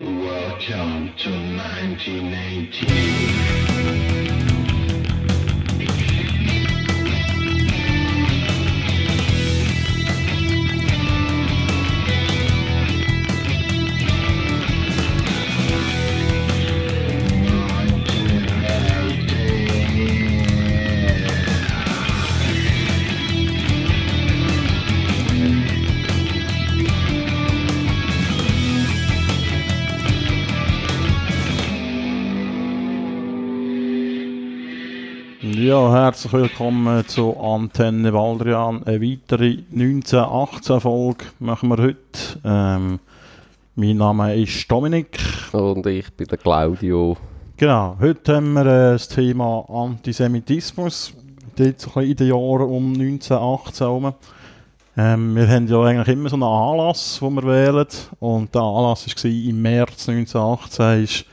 Welcome to 1918. herzlich willkommen zu Antenne Waldrian. Eine weitere 1918-Folge machen wir heute. Ähm, mein Name ist Dominik. Und ich bin der Claudio. Genau, heute haben wir äh, das Thema Antisemitismus. Dort so in den Jahren um 1918 herum. Ähm, wir haben ja eigentlich immer so einen Anlass, den wir wählen. Und der Anlass war im März 1918. Ist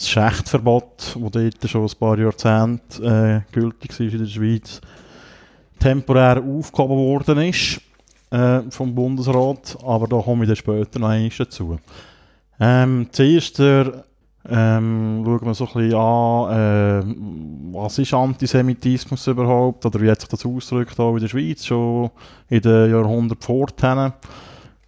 das Schächtverbot, das dort schon ein paar Jahrzehnte äh, gültig war in der Schweiz, temporär aufgehoben worden ist äh, vom Bundesrat, aber da komme ich dann später noch einmal dazu. Ähm, zuerst der, ähm, schauen wir so ein bisschen an, äh, was ist Antisemitismus überhaupt, oder wie hat sich das ausgedrückt in der Schweiz, schon in den Jahrhunderten vorher.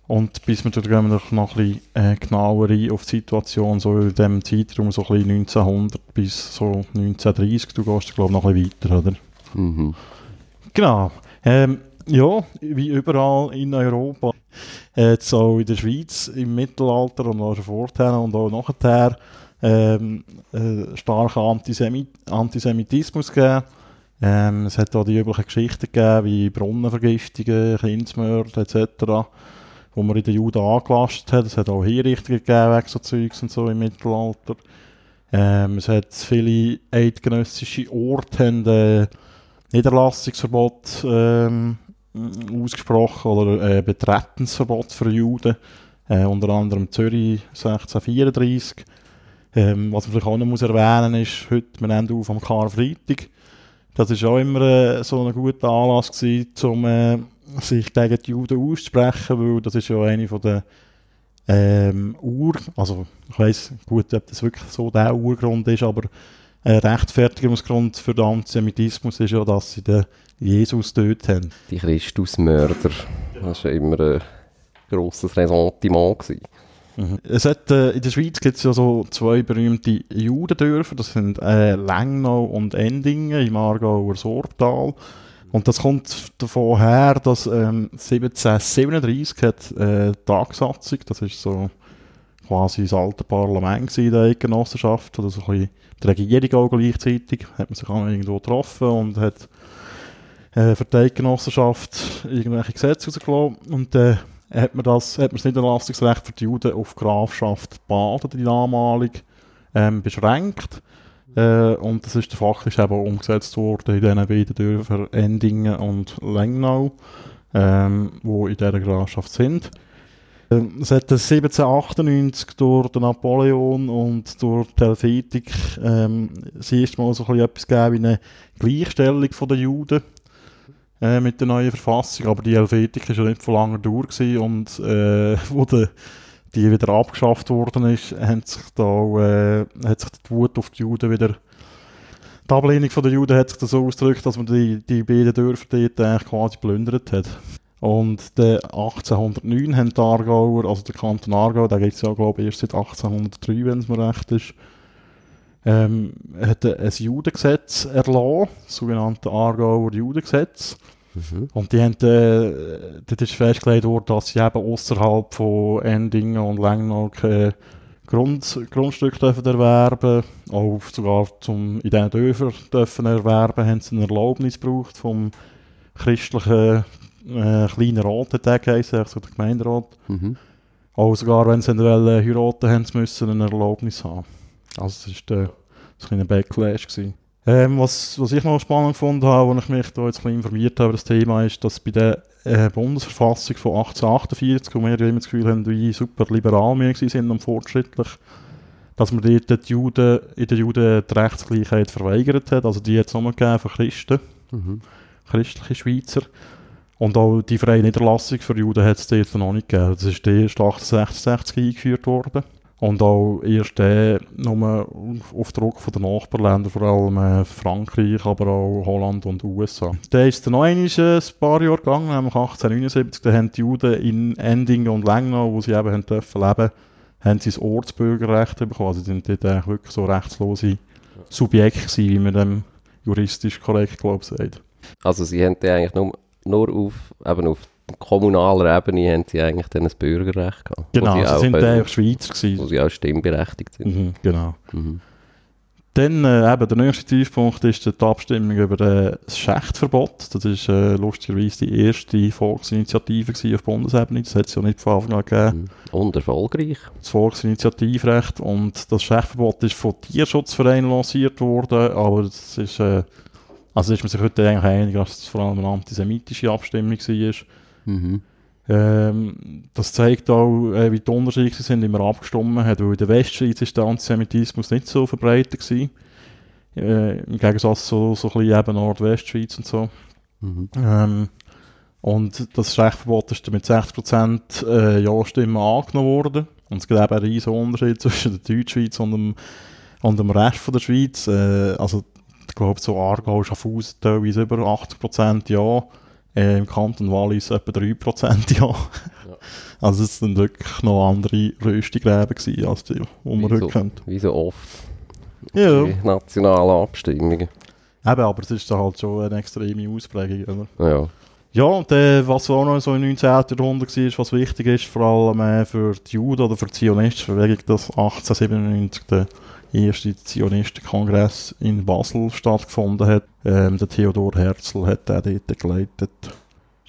Und bis wir dann gehen wir noch ein bisschen äh, genauer ein auf die Situation, so in dem Zeitraum, so ein bisschen 1900 bis so 1930, du gehst glaube ich noch ein bisschen weiter, oder? Mhm. Genau. Ähm, ja, wie überall in Europa, jetzt auch in der Schweiz im Mittelalter und auch schon vorher und auch nachher ähm, äh, starken Antisemit Antisemitismus gegeben. Ähm, es hat auch die üblichen Geschichten gegeben, wie Brunnenvergiftungen, Kindsmörder etc., wo man in den Juden angelastet hat. Es hat auch Hinrichtungen gegeben wegen so Zeugs und so im Mittelalter. Ähm, es hat viele eidgenössische Orte haben, äh, Niederlassungsverbot ähm, ausgesprochen oder äh, Betretensverbot für Juden. Äh, unter anderem Zürich 1634. Ähm, was man vielleicht auch noch muss erwähnen ist, heute, wir nehmen auf am Karfreitag. Das war auch immer äh, so ein guter Anlass gewesen, um äh, sich gegen die Juden auszusprechen, weil das ist ja eine von der ähm, Ur, also ich weiss gut, ob das wirklich so der Urgrund ist, aber ein Rechtfertigungsgrund für den Antisemitismus ist ja, dass sie den Jesus tötet haben. Die Christusmörder. Das war immer ein grosses Ressentiment. Gewesen. Mhm. Es hat, äh, in der Schweiz gibt es ja so zwei berühmte Judendörfer, das sind äh, Lengnau und Endingen im Aargauer Sorbtal. Und das kommt davon her, dass ähm, 1737 hat äh, die Tagsatzung, das ist so quasi das alte Parlament in der Eidgenossenschaft, oder so ein bisschen die Regierung auch gleichzeitig, hat man sich auch irgendwo getroffen und hat äh, für die Eidgenossenschaft irgendwelche Gesetze rausgelassen. Und äh, hat man das, hat man das Niederlassungsrecht für die Juden auf Grafschaft Baden, die damalig, ähm, beschränkt. Äh, und das ist faktisch eben auch umgesetzt worden in diesen beiden Dörfern Endingen und Lengnau, ähm, wo in dieser Grafschaft sind. Ähm, Es hat 1798 durch den Napoleon und durch die Helvetik ähm, das erste Mal so etwas gegeben wie eine Gleichstellung den Juden äh, mit der neuen Verfassung, aber die Helvetik war ja nicht von langer Dauer gewesen und äh, wo de, die wieder abgeschafft worden ist, hat sich da äh, hat sich die Wut auf die Juden wieder die Ablehnung der Juden hat sich so ausgedrückt, dass man die, die beiden Dörfer dort eigentlich quasi plündert hat. Und der 1809 haben die Aargauer, also der Kanton Aargau, der gibt es ja glaube ich erst seit 1803, wenn es mir recht ist, ähm, hat ein Judengesetz erlassen, das sogenannte Aargauer Judengesetz. Mhm. Und die haben, äh, dort ist festgelegt worden, dass sie eben außerhalb von Endingen und Lengnau keine Grund, Grundstücke dürfen erwerben auch sogar zum, in diesen Dörfern dürfen erwerben, haben sie eine Erlaubnis gebraucht vom christlichen äh, kleinen Rat, der geheißen, also der Gemeinderat. Mhm. Auch sogar wenn sie wollen heiraten, haben sie müssen eine Erlaubnis haben. Also das war war ein Backlash. Gewesen. Ähm, was, was ich noch spannend gefunden habe, als ich mich da jetzt ein bisschen informiert habe über das Thema, ist, dass bei der äh, Bundesverfassung von 1848, wo wir immer das Gefühl haben, wie super liberal wir sind und fortschrittlich, dass man dort die Juden, in den Juden die Rechtsgleichheit verweigert hat. Also die hat es nur gegeben für Christen, Mhm. christliche Schweizer. Und auch die freie Niederlassung für Juden hat es dort noch nicht gegeben. Das ist erst 1866 eingeführt worden. Und auch erst äh, nur auf, Druck von den Nachbarländern, vor allem äh, Frankreich, aber auch Holland und USA. Dann ist es noch äh, ein paar Jahre gegangen, nämlich 1879, da haben die Juden in Endingen und Lengnau, wo sie eben dürfen leben, haben sie das Ortsbürgerrecht bekommen. Also sind dort wirklich so rechtslose Subjekte gewesen, wie man dem juristisch korrekt, glaube sagt. Also sie haben eigentlich nur, nur auf, eben auf kommunaler Ebene haben sie eigentlich dann ein Bürgerrecht gehabt. wo Genau, sie, auch sind können- eigentlich Schweizer Wo gewesen. sie auch stimmberechtigt sind. Mhm, genau. Mhm. Dann äh, eben der nächste Tiefpunkt ist die Abstimmung über äh, das Schächtverbot. Das ist äh, lustigerweise die erste Volksinitiative auf Bundesebene. Das hat es ja nicht von Anfang an gegeben. Mhm. Und erfolgreich. Das Volksinitiativrecht und das Schächtverbot ist von Tierschutzvereinen lanciert worden, aber das ist, äh, also ist man sich heute eigentlich einig, dass es vor allem eine antisemitische Abstimmung war. Mhm. Ähm, das zeigt auch, äh, wie die Unterschiede sind, wie man abgestimmt hat. Weil in der Westschweiz ist der Antisemitismus nicht so verbreitet gewesen. Äh, Im Gegensatz zu so ein bisschen eben Nordwestschweiz und so. Mhm. Ähm, und das Schrechtverbot ist mit 60% äh, Ja-Stimmen angenommen worden. Und es gibt eben einen riesen Unterschied zwischen der Deutschschweiz und dem, und dem Rest von der Schweiz. Äh, also ich glaube, so Aargau, Schaffhausen teilweise über 80% Ja. Äh, Im Kanton Wallis etwa 3% Ja. Also es sind wirklich noch andere Röstgräben gewesen, als die, die man heute so, kennt. wie so oft. Ja. Die nationalen Abstimmungen. Eben, aber es ist dann halt schon eine extreme Ausprägung, oder? Ja. Ja, und äh, was auch noch so im 19. Jahrhundert war, was wichtig ist, vor allem äh, für die Juden oder für die Zionisten, Bewegung, dass 1897 der erste Zionistenkongress in Basel stattgefunden hat. Ähm, der Theodor Herzl hat den dort geleitet.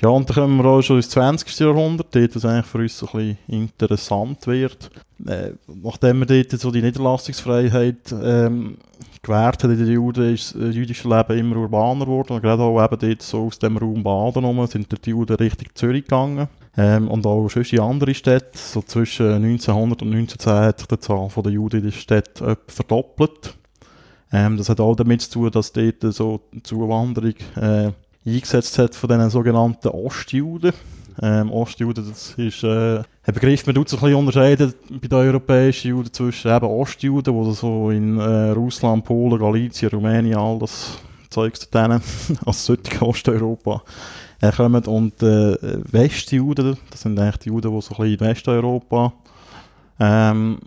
Ja, und dann kommen wir auch schon ins 20. Jahrhundert, dort es eigentlich für uns so ein bisschen interessant wird. Äh, nachdem wir dort so die Niederlassungsfreiheit ähm, gewährt hat in den Juden, ist das äh, jüdische Leben immer urbaner geworden. Und gerade auch eben dort so aus dem Raum Baden rum sind die Juden Richtung Zürich gegangen. Ähm, und auch sonst in andere Städte. So zwischen 1900 und 1910 hat sich die Zahl der Juden in der Stadt verdoppelt. Ähm, das hat auch damit zu tun, dass dort so die Zuwanderung äh, eingesetzt hat von diesen sogenannten Ostjuden. Ähm, Ostjuden, das ist äh, ein Begriff, man tut so ein bisschen unterscheiden bei den europäischen Juden zwischen eben Ostjuden, die so in äh, Russland, Polen, Galizien, Rumänien, all das Zeugs denen, als solche Osteuropa, äh, kommen. Und äh, Westjuden, das sind eigentlich die Juden, die so ein bisschen in Westeuropa ähm,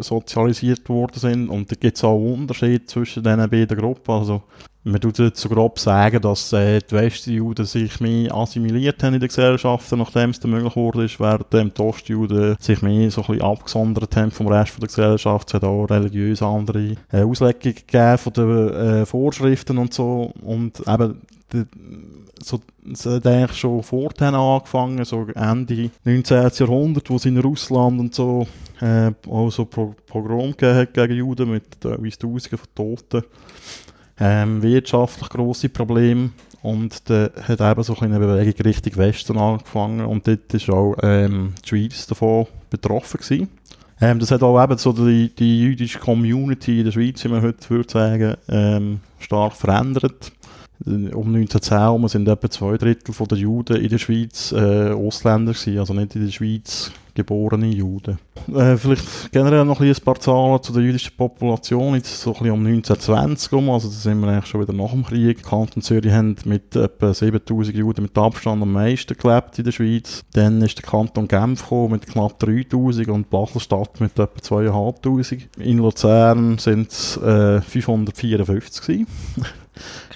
sozialisiert worden sind. Und da gibt es auch Unterschiede zwischen diesen beiden Gruppen. Also, man tut jetzt so grob sagen, dass äh, die Westjuden sich mehr assimiliert haben in der Gesellschaft, nachdem es möglich wurde, ist, während ähm, die Ostjuden sich mehr so ein bisschen abgesondert haben vom Rest der Gesellschaft. Es hat auch religiös andere äh, Auslegungen gegeben von den äh, Vorschriften und so. Und eben, die, so, hat eigentlich schon vorher angefangen, so Ende 19. Jahrhundert, wo es in Russland und so äh, auch so Pro Pogrom gegeben gegen Juden mit teilweise Tausenden von Toten. Ähm, wirtschaftlich grosse Probleme und da hat eben so eine Bewegung Richtung Westen angefangen und dort ist auch ähm, die Schweiz davon betroffen gewesen. Ähm, das hat auch eben so die, die jüdische Community in der Schweiz, wie man heute würde sagen, ähm, stark verändert. Um 1910 herum sind etwa zwei Drittel der Juden in der Schweiz äh, Ausländer gewesen, also nicht in der Schweiz geborene Juden. Äh, vielleicht generell noch ein, paar Zahlen zu der jüdischen Population, jetzt so ein bisschen um 1920 rum, also da sind wir eigentlich schon wieder nach dem Krieg. Kanton Zürich haben mit etwa 7000 Juden mit Abstand am meisten gelebt in der Schweiz. Dann ist der Kanton Genf gekommen mit knapp 3000 und Basel-Stadt mit etwa 2500. In Luzern sind es äh, 554 gewesen.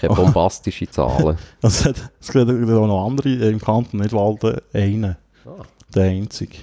Keine bombastische Zahlen. Also es hat- es gibt auch noch andere im Kanton Nidwalden, einen, Ah. der einzige.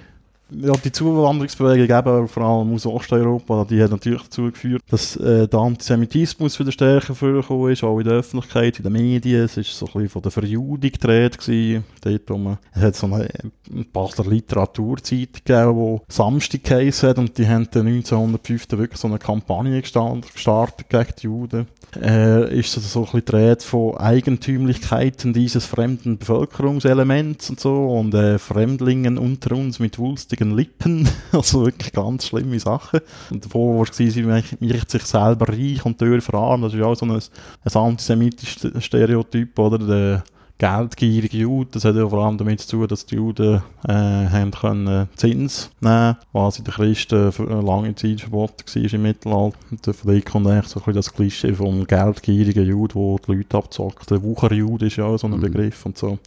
Ja, die Zuwanderungsbewegung eben, vor allem aus Osteuropa, die hat natürlich dazu geführt, dass äh, der Antisemitismus wieder stärker vorgekommen ist, auch in der Öffentlichkeit, in den Medien. Es war so ein bisschen von der Verjudung gedreht. Gewesen. Dort, wo man, es hat so eine, eine Basler Literaturzeitung gegeben, die Samstag geheissen hat und die haben dann 1905 dann wirklich so eine Kampagne gestartet gegen die Juden. Äh, ist das so ein bisschen gedreht von Eigentümlichkeiten dieses fremden Bevölkerungselements und so und äh, Fremdlingen unter uns mit wulstigen Lippen, also wirklich ganz schlimme Sachen. Und davor war es, sie macht sich selber reich und Dörfer an, das ist ja auch so ein, ein antisemitisches Stereotyp, oder? Der geldgierige Juden. Das hat ja vor allem damit zu tun, dass die Juden äh, haben können Zins nehmen was in den Christen für eine lange Zeit verboten war im Mittelalter. Und da kommt eigentlich so ein bisschen das Klischee vom geldgierigen Juden, der die Leute abzockt. Der Wucherjude ist ja auch so ein Mhm. Begriff und so.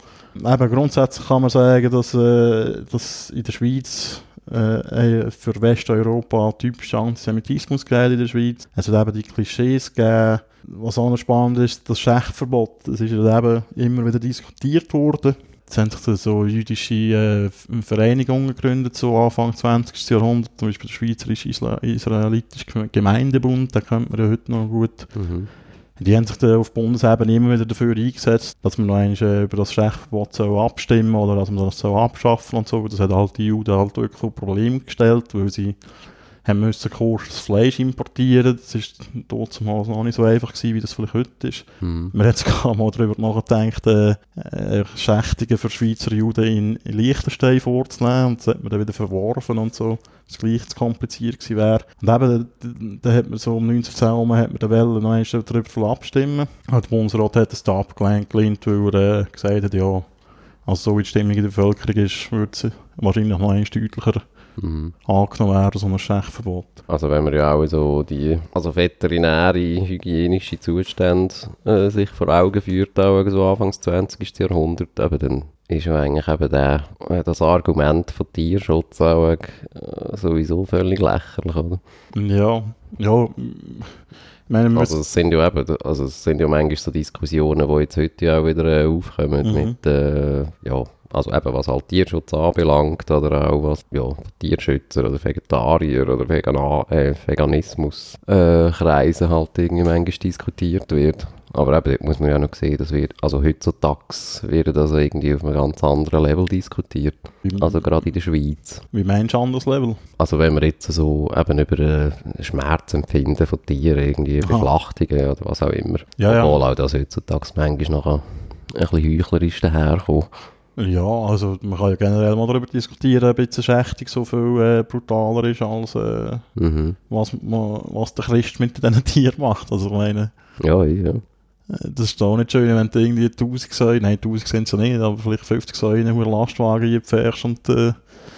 Eben, grundsätzlich kann man sagen, dass, äh, dass in der Schweiz äh, für Westeuropa typischer Antisemitismus gegeben in der Schweiz. Es hat eben die Klischees gegeben. Was auch noch spannend ist, das Schächtverbot. Das ist eben immer wieder diskutiert worden. Jetzt haben sich da so jüdische äh, Vereinigungen gegründet, so Anfang 20. Jahrhundert, zum Beispiel der Schweizerische Israelitische Gemeindebund, den kennt man ja heute noch gut. Mhm. Die haben sich dann auf Bundesebene immer wieder dafür eingesetzt, dass man noch einmal äh, über das Schächtverbot soll abstimmen oder dass man das soll abschaffen und so. Das hat halt die Juden halt wirklich vor Probleme gestellt, weil sie haben müssen kosches Fleisch importieren. Das ist damals noch nicht so einfach gewesen, wie das vielleicht heute ist. Mhm. Man hat sogar mal darüber nachgedacht, äh, äh, Schächtungen für Schweizer Juden in, in Liechtenstein vorzunehmen und das hat man dann wieder verworfen und so, das gleich zu kompliziert gewesen wäre. Und eben, da- hat man so um 1910 herum hat man dann wollen, noch einmal darüber abstimmen. Und der Bundesrat hat das da abgelehnt, gelehnt, weil er äh, gesagt hat, ja, also so wie die Stimmung in der Bevölkerung ist, würde sie wahrscheinlich noch einmal deutlicher Mhm. angenommen werden, so ein Schächtverbot. Also wenn man ja auch so die also veterinäre, hygienische Zustände äh, sich vor Augen führt, auch so Anfangs 20. Jahrhundert, eben, dann ist ja eigentlich eben der, äh, das Argument von Tierschutz auch äh, sowieso völlig lächerlich, oder? Ja, ja, meine, Also es sind ja eben, also es sind ja manchmal so Diskussionen, die jetzt heute ja auch wieder äh, aufkommen Mhm. mit, äh, ja, also eben was halt Tierschutz anbelangt oder auch was, ja, Tierschützer oder Vegetarier oder Vegana äh, Veganismus äh, Kreisen halt irgendwie manchmal diskutiert wird. Aber eben, dort muss man ja noch sehen, dass wir, also heutzutage wird das irgendwie auf einem ganz anderen Level diskutiert. wie, Also gerade in der Schweiz. wie meinst du anderes Level? Also wenn wir jetzt so eben über äh, Schmerzempfinden von Tieren, irgendwie. Beschlachtungen oder was auch immer, Ja, ja. obwohl auch das heutzutage manchmal noch ein, ein bisschen heuchlerisch daherkommt. Ja, also man kann ja generell mal darüber diskutieren, ob jetzt eine Schächtung so viel äh, brutaler ist, als äh, Mhm. was, man, was der Christ mit diesen Tieren macht. Also ich meine, Ja, ja. äh, das ist auch nicht schön, wenn du irgendwie 1000 Säulen, nein 1000 sind es ja nicht, aber vielleicht 50 Säulen in einen Lastwagen einfährst und äh,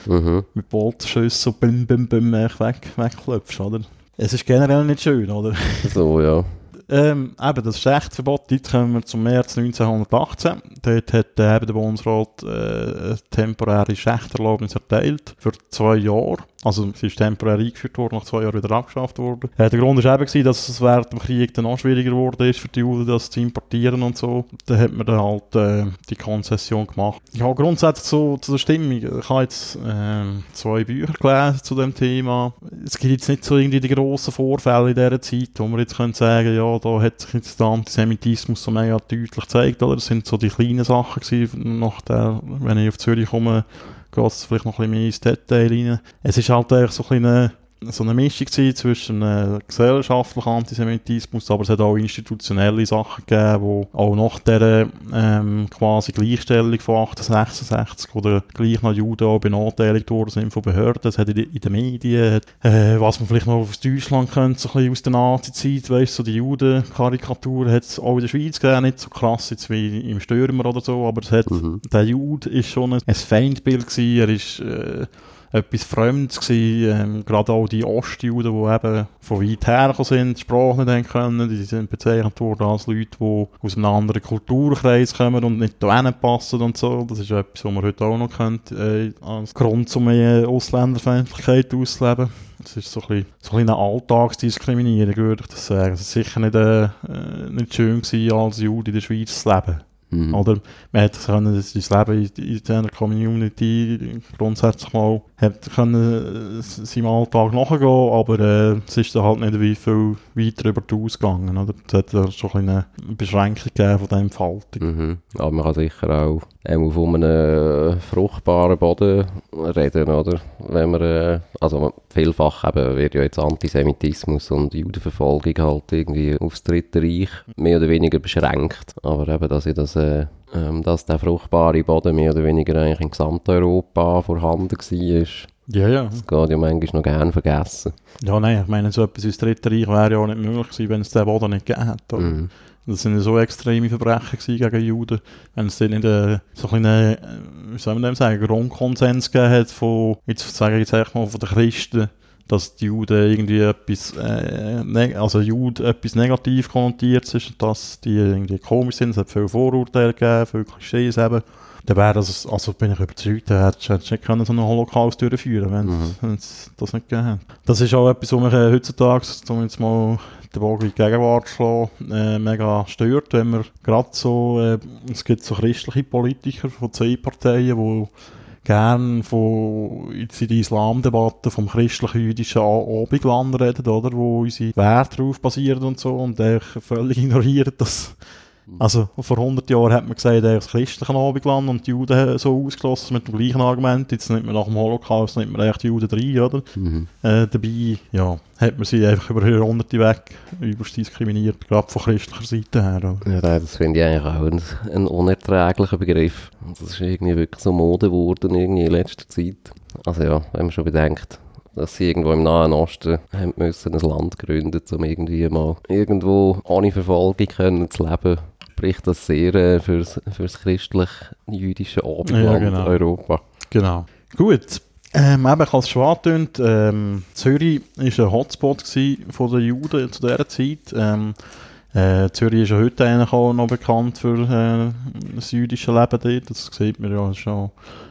Mhm. mit Bolzenschüssen so bim bim bim weg, wegklopfst, oder? Es ist generell nicht schön, oder? So, ja. Ähm, eben, das Schächtverbot, dort kommen wir zum März 1918. Dort hat äh, eben der Bundesrat äh, eine temporäre Schächterlaubnis erteilt für zwei Jahre. Also sie ist temporär eingeführt worden, nach zwei Jahren wieder abgeschafft worden. Äh, der Grund war eben, gewesen, dass es während dem Krieg dann auch schwieriger geworden ist für die Juden, das zu importieren und so. Da hat man dann halt äh, die Konzession gemacht. Ja, grundsätzlich so zu der Stimmung. Ich habe jetzt ähm, zwei Bücher gelesen zu dem Thema. Es gibt jetzt nicht so irgendwie die grossen Vorfälle in dieser Zeit, wo man jetzt könnte sagen, ja, da hat sich jetzt der Antisemitismus so mega deutlich gezeigt, oder? Das sind so die kleinen Sachen gewesen, nach der, wenn ich auf Zürich komme, geht es vielleicht noch ein bisschen mehr ins Detail rein. Es ist halt eigentlich so ein bisschen so eine Mischung zwischen äh, gesellschaftlichem Antisemitismus, aber es hat auch institutionelle Sachen gegeben, die auch nach der ähm, quasi Gleichstellung von 1866 oder gleich nach Juden auch benachteiligt worden sind von Behörden. Es hat in, in den Medien, äh, was man vielleicht noch aus Deutschland kennt, so ein bisschen aus der Nazi-Zeit, weißt so die Juden-Karikaturen hat es auch in der Schweiz gegeben, nicht so krass jetzt wie im Stürmer oder so, aber es hat Mhm. der Jude ist schon ein, ein Feindbild gewesen, er ist äh, etwas Fremdes gewesen, ähm, gerade auch die Ostjuden, die eben von weit her sind, die Sprache nicht können, die sind bezeichnet worden als Leute, die aus einem anderen Kulturkreis kommen und nicht hierhin passen und so, das ist etwas, was man heute auch noch kennt, äh, als Grund, um eine Ausländerfeindlichkeit auszuleben. Das ist so ein bisschen, so ein bisschen eine Alltagsdiskriminierung, würde ich das sagen. Es ist sicher nicht, äh, äh, nicht schön gewesen, als Jude in der Schweiz zu leben. Mhm. Oder man hätte können sein Leben in, in dieser Community grundsätzlich mal hat können, äh, seinem Alltag nachgehen, aber äh, es ist dann halt nicht wie viel weiter über die ausgegangen. Oder? Es hat da schon eine Beschränkung von dieser Entfaltung. Mhm. Aber man kann sicher auch ähm, von einem äh, fruchtbaren Boden reden, oder? Wenn man, äh, also vielfach eben wird ja jetzt Antisemitismus und Judenverfolgung halt irgendwie aufs Dritte Reich mehr oder weniger beschränkt. Aber eben, dass, ich das, äh, ähm, dass der fruchtbare Boden mehr oder weniger eigentlich in Gesamteuropa vorhanden war, Ja, ja. das geht ja manchmal noch gern vergessen. Ja, nein, ich meine, so etwas ins Dritte Reich wäre ja auch nicht möglich gewesen, wenn es den Boden nicht gegeben hätte. Mhm. Das sind ja so extreme Verbrechen gegen Juden, wenn es dann nicht äh, so ein bisschen, äh, wie soll man dem sagen, Grundkonsens gegeben hat von, jetzt sage ich jetzt mal, von den Christen, dass die Juden irgendwie etwas, äh, neg- also Jude etwas negativ konnotiert ist und dass die irgendwie komisch sind. Es hat viele Vorurteile gegeben, viele Klischees eben. Dann wäre das, also bin ich überzeugt, dann hättest du nicht können so einen Holocaust durchführen wenn Mhm. wenn es das nicht gegeben hat. Das ist auch etwas, was mich äh, heutzutage, um jetzt mal den Bogen in die Gegenwart schlagen, äh, mega stört, wenn man gerade so, äh, es gibt so christliche Politiker von zwei Parteien, die gern von jetzt in der Islamdebatte vom christlich-jüdischen Abendland reden, oder, wo unsere Werte darauf basieren und so, und völlig ignorieren, dass also vor 100 Jahren hat man gesagt, das christliche Abendland und die Juden so ausgeschlossen mit dem gleichen Argument. Jetzt nimmt man nach dem Holocaust nimmt man echt die Juden rein, oder? Mhm. Äh, dabei, ja, hat man sie einfach über Jahrhunderte weg übelst diskriminiert, gerade von christlicher Seite her. Oder? Ja, das finde ich eigentlich auch ein, ein unerträglicher Begriff. Das ist irgendwie wirklich so Mode geworden irgendwie in letzter Zeit. Also ja, wenn man schon bedenkt, dass sie irgendwo im Nahen Osten haben müssen ein Land gründen, um irgendwie mal irgendwo ohne Verfolgung können zu leben, spricht das sehr äh, fürs, fürs christlich-jüdische Abendland Ja, genau. Europa. Genau. Gut. Ähm, eben, ich habe es schon angetönt, ähm, Zürich war ein Hotspot von den Juden zu dieser Zeit. Ähm, äh, Zürich ist ja heute eigentlich auch noch bekannt für äh, das jüdische Leben dort. Das sieht man ja schon.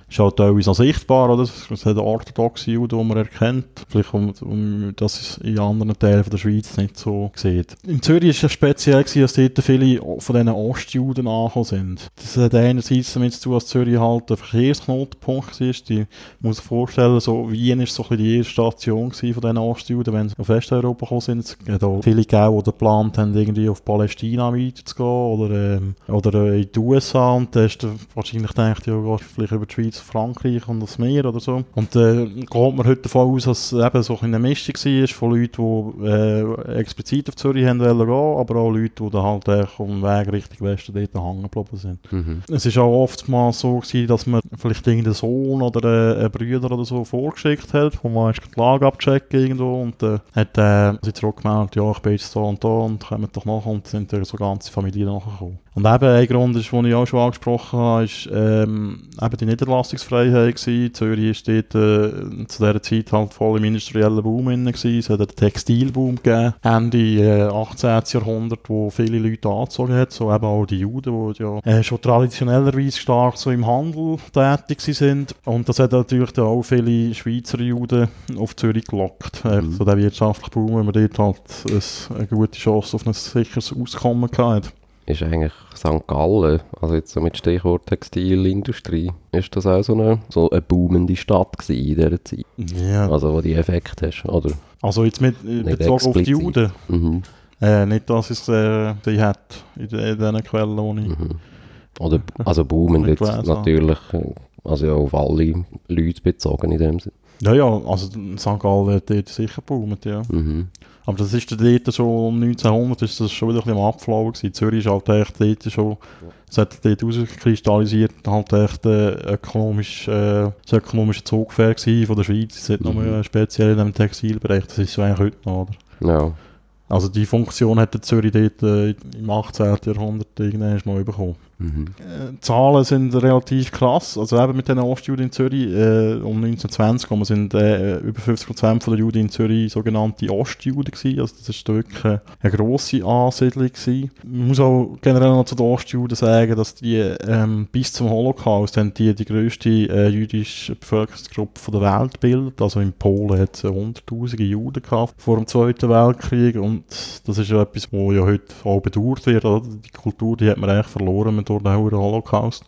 Ist auch teilweise noch sichtbar, oder? Es hat orthodoxe Juden, die man erkennt. Vielleicht, um, um es in anderen Teilen der Schweiz nicht so sieht. In Zürich war es speziell, gewesen, dass dort viele von diesen Ostjuden angekommen sind. Das hat einerseits damit zu tun, dass Zürich halt ein Verkehrsknotenpunkt war. Die muss sich vorstellen, so Wien ist so die erste Station von diesen Ostjuden, wenn sie auf Westeuropa gekommen sind. Es gibt auch viele gegeben, die geplant haben, irgendwie auf Palästina weiterzugehen oder, ähm, oder in die USA. Und da ist wahrscheinlich gedacht, ja, gehst vielleicht über die Schweiz, Frankreich und das Meer oder so. Und äh, geht man heute davon aus, dass es eben so eine Mischung war von Leuten, die äh, explizit auf Zürich haben wollen gehen, aber auch Leute, die dann halt auf dem Weg Richtung Westen dort hängen geblieben sind. Mhm. Es ist auch oftmals so gewesen, dass man vielleicht irgendeinen Sohn oder äh, einen Brüder oder so vorgeschickt hat, wo man die Lage abchecken irgendwo und äh, hat äh, sie zurückgemeldet, ja, ich bin jetzt da und da und kommen doch nach und sind dann so ganze Familien nachgekommen. Und eben ein Grund ist, den ich auch schon angesprochen habe, ist ähm, eben die Niederlassungsfreiheit gewesen. Zürich ist dort äh, zu dieser Zeit halt voll im industriellen Boom drin gewesen. Es hat einen Textilboom gegeben, Ende äh, 18. Jahrhundert, wo viele Leute angezogen hat, so eben auch die Juden, die ja äh, schon traditionellerweise stark so im Handel tätig sind. Und das hat natürlich dann auch viele Schweizer Juden auf Zürich gelockt. Äh, Mhm. So der wirtschaftliche Boom, wenn man dort halt ein, eine gute Chance auf ein sicheres Auskommen hatte. Ist eigentlich St. Gallen, also jetzt so mit Stichwort Textilindustrie, ist das auch so eine, so eine boomende Stadt gewesen in dieser Zeit? Ja. Also wo die Effekt hast, oder? Also jetzt mit äh, Bezug auf die. Juden. Mhm. Äh, nicht, dass es äh, die hat in, de, in diesen Quellen, ich... Mhm. Oder, also boomend jetzt natürlich, äh, also ja, auf alle Leute bezogen in dem Sinne. Ja, ja, also St. Gallen hat dort sicher geboomt, ja. Mhm. Aber das ist dort schon um 1900 ist das schon wieder ein bisschen am Abflauen gewesen. Zürich ist halt echt dort schon, es hat dort rauskristallisiert, halt echt äh, ökonomisch, äh, das ökonomische Zugpferd gewesen von der Schweiz. Es hat Mhm. nochmal speziell in dem Textilbereich, das ist so eigentlich heute noch, oder? Ja. Also die Funktion hat der Zürich dort äh, im 18. Jahrhundert irgendwann noch bekommen. Mhm. Zahlen sind relativ krass. Also eben mit den Ostjuden in Zürich äh, um 1920 kommen sind äh, über 50% von der Juden in Zürich sogenannte Ostjuden gewesen. Also das ist wirklich äh, eine grosse Ansiedlung gewesen. Man muss auch generell noch zu den Ostjuden sagen, dass die ähm, bis zum Holocaust haben die die grösste äh, jüdische Bevölkerungsgruppe von der Welt bildet. Also in Polen hat es hunderttausende Juden gehabt vor dem Zweiten Weltkrieg und das ist ja etwas, wo ja heute auch bedauert wird. Oder? Die Kultur, die hat man eigentlich verloren durch den Holocaust.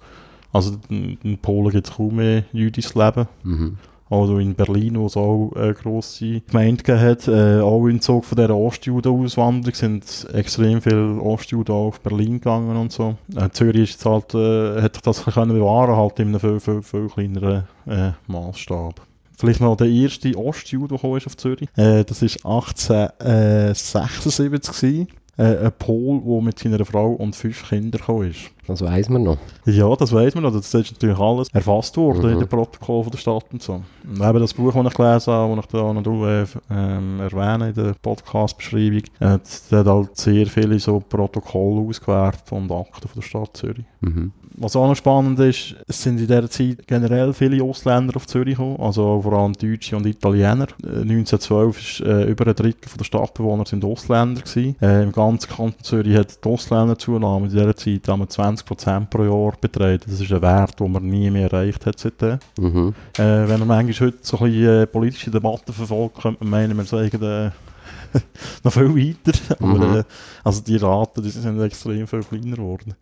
Also in, Polen gibt es kaum mehr jüdisches Leben. Mhm. Also in Berlin, wo es auch eine grosse Gemeinde hat, äh, auch im Zug von dieser Ostjuden-Auswanderung sind extrem viele Ostjuden auch auf Berlin gegangen und so. Äh, Zürich ist halt, äh, hat sich das können bewahren halt in einem viel, viel, viel kleineren äh, Maßstab. Vielleicht noch der erste Ostjude, der ist auf Zürich. Äh, das war 1876 gewesen. Äh, ein Pol, der mit seiner Frau und fünf Kindern gekommen ist. Das weiß man noch. Ja, das weiß man noch. Das ist natürlich alles erfasst worden Mhm. in den Protokoll von der Stadt und so. Und eben das Buch, das ich gelesen habe, das ich da noch äh, ähm, erwähne in der Podcast-Beschreibung, äh, das hat halt sehr viele so Protokolle ausgewertet und Akten von der Stadt Zürich. Mhm. Was auch noch spannend ist, es sind in dieser Zeit generell viele Ausländer auf Zürich gekommen, also vor allem Deutsche und Italiener. Äh, 1912 ist äh, über ein Drittel der Stadtbewohner sind Ausländer gewesen. Äh, Im ganzen Kanton Zürich hat die Ausländerzunahme in dieser Zeit einmal 20% pro Jahr betragen. Das ist ein Wert, den man nie mehr erreicht hat seitdem. Mhm. Äh, wenn man manchmal heute so ein bisschen äh, politische Debatten verfolgt, könnte man meinen, wir sagen äh, noch viel weiter. Mhm. Aber, äh, also die Raten die sind extrem viel kleiner geworden.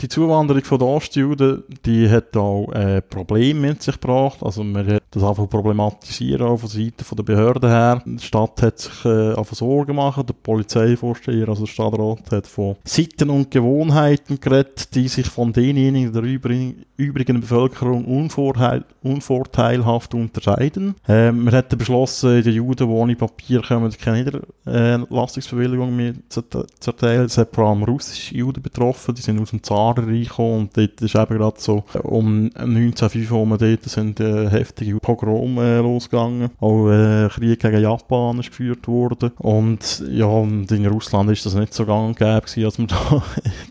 Die Zuwanderung von den Ostjuden, die hat auch äh, Probleme mit sich gebracht. Also man hat das einfach problematisieren auch von Seiten der Behörden her. Die Stadt hat sich äh, Sorgen gemacht. Der Polizeivorsteher, also der Stadtrat, hat von Sitten und Gewohnheiten geredet, die sich von denjenigen der übrigen, Bevölkerung unvorteil, unvorteilhaft unterscheiden. Ähm, man hat beschlossen, den Juden, die ohne Papier kommen, keine Niederlassungsbewilligung mehr zu, zu erteilen. Es hat vor allem russische Juden betroffen, die sind aus dem Zarenreich gekommen und dort ist eben gerade so um 1905 herum, dort sind äh, heftige Pogrome äh, losgegangen. Auch äh, Krieg gegen Japan ist geführt worden. Und ja, und in Russland ist das nicht so gang und gäbe gewesen, als man da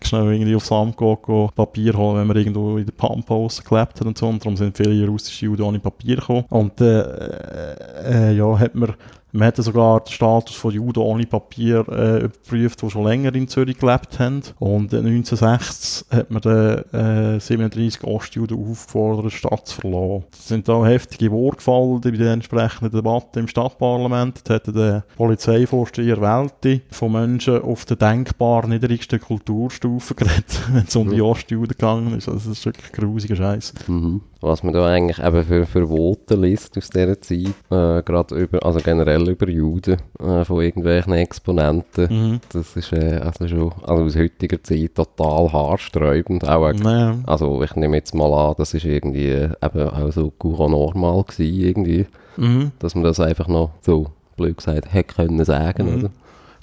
schnell irgendwie aufs Amt geht, Papier holen, wenn man irgendwo in der Pampa rausgeklebt hat und so. Und darum sind viele russische Juden ohne Papier gekommen. Und äh, äh, ja, hat man man hat sogar den Status von Juden ohne Papier äh, überprüft, die schon länger in Zürich gelebt haben. Und äh, 1960 hat man den äh, 37 Ostjuden aufgefordert, die Stadt zu verlassen. Es sind da heftige Worte gefallen bei der entsprechenden Debatte im Stadtparlament. Da hat der Polizeivorsteher Welti von Menschen auf der denkbar niedrigsten Kulturstufe geredet, wenn es um die Ostjuden gegangen ist. Also das ist wirklich grusiger Scheiß. Mhm. Was man da eigentlich eben für, für Voten liest aus dieser Zeit, äh, gerade über, also generell über Juden äh, von irgendwelchen Exponenten, Mhm. das ist äh, also schon also aus heutiger Zeit total haarsträubend. Auch, Naja. also ich nehme jetzt mal an, das ist irgendwie äh, eben auch so normal gewesen, irgendwie, Mhm. dass man das einfach noch so blöd gesagt hätte können sagen, Mhm. oder?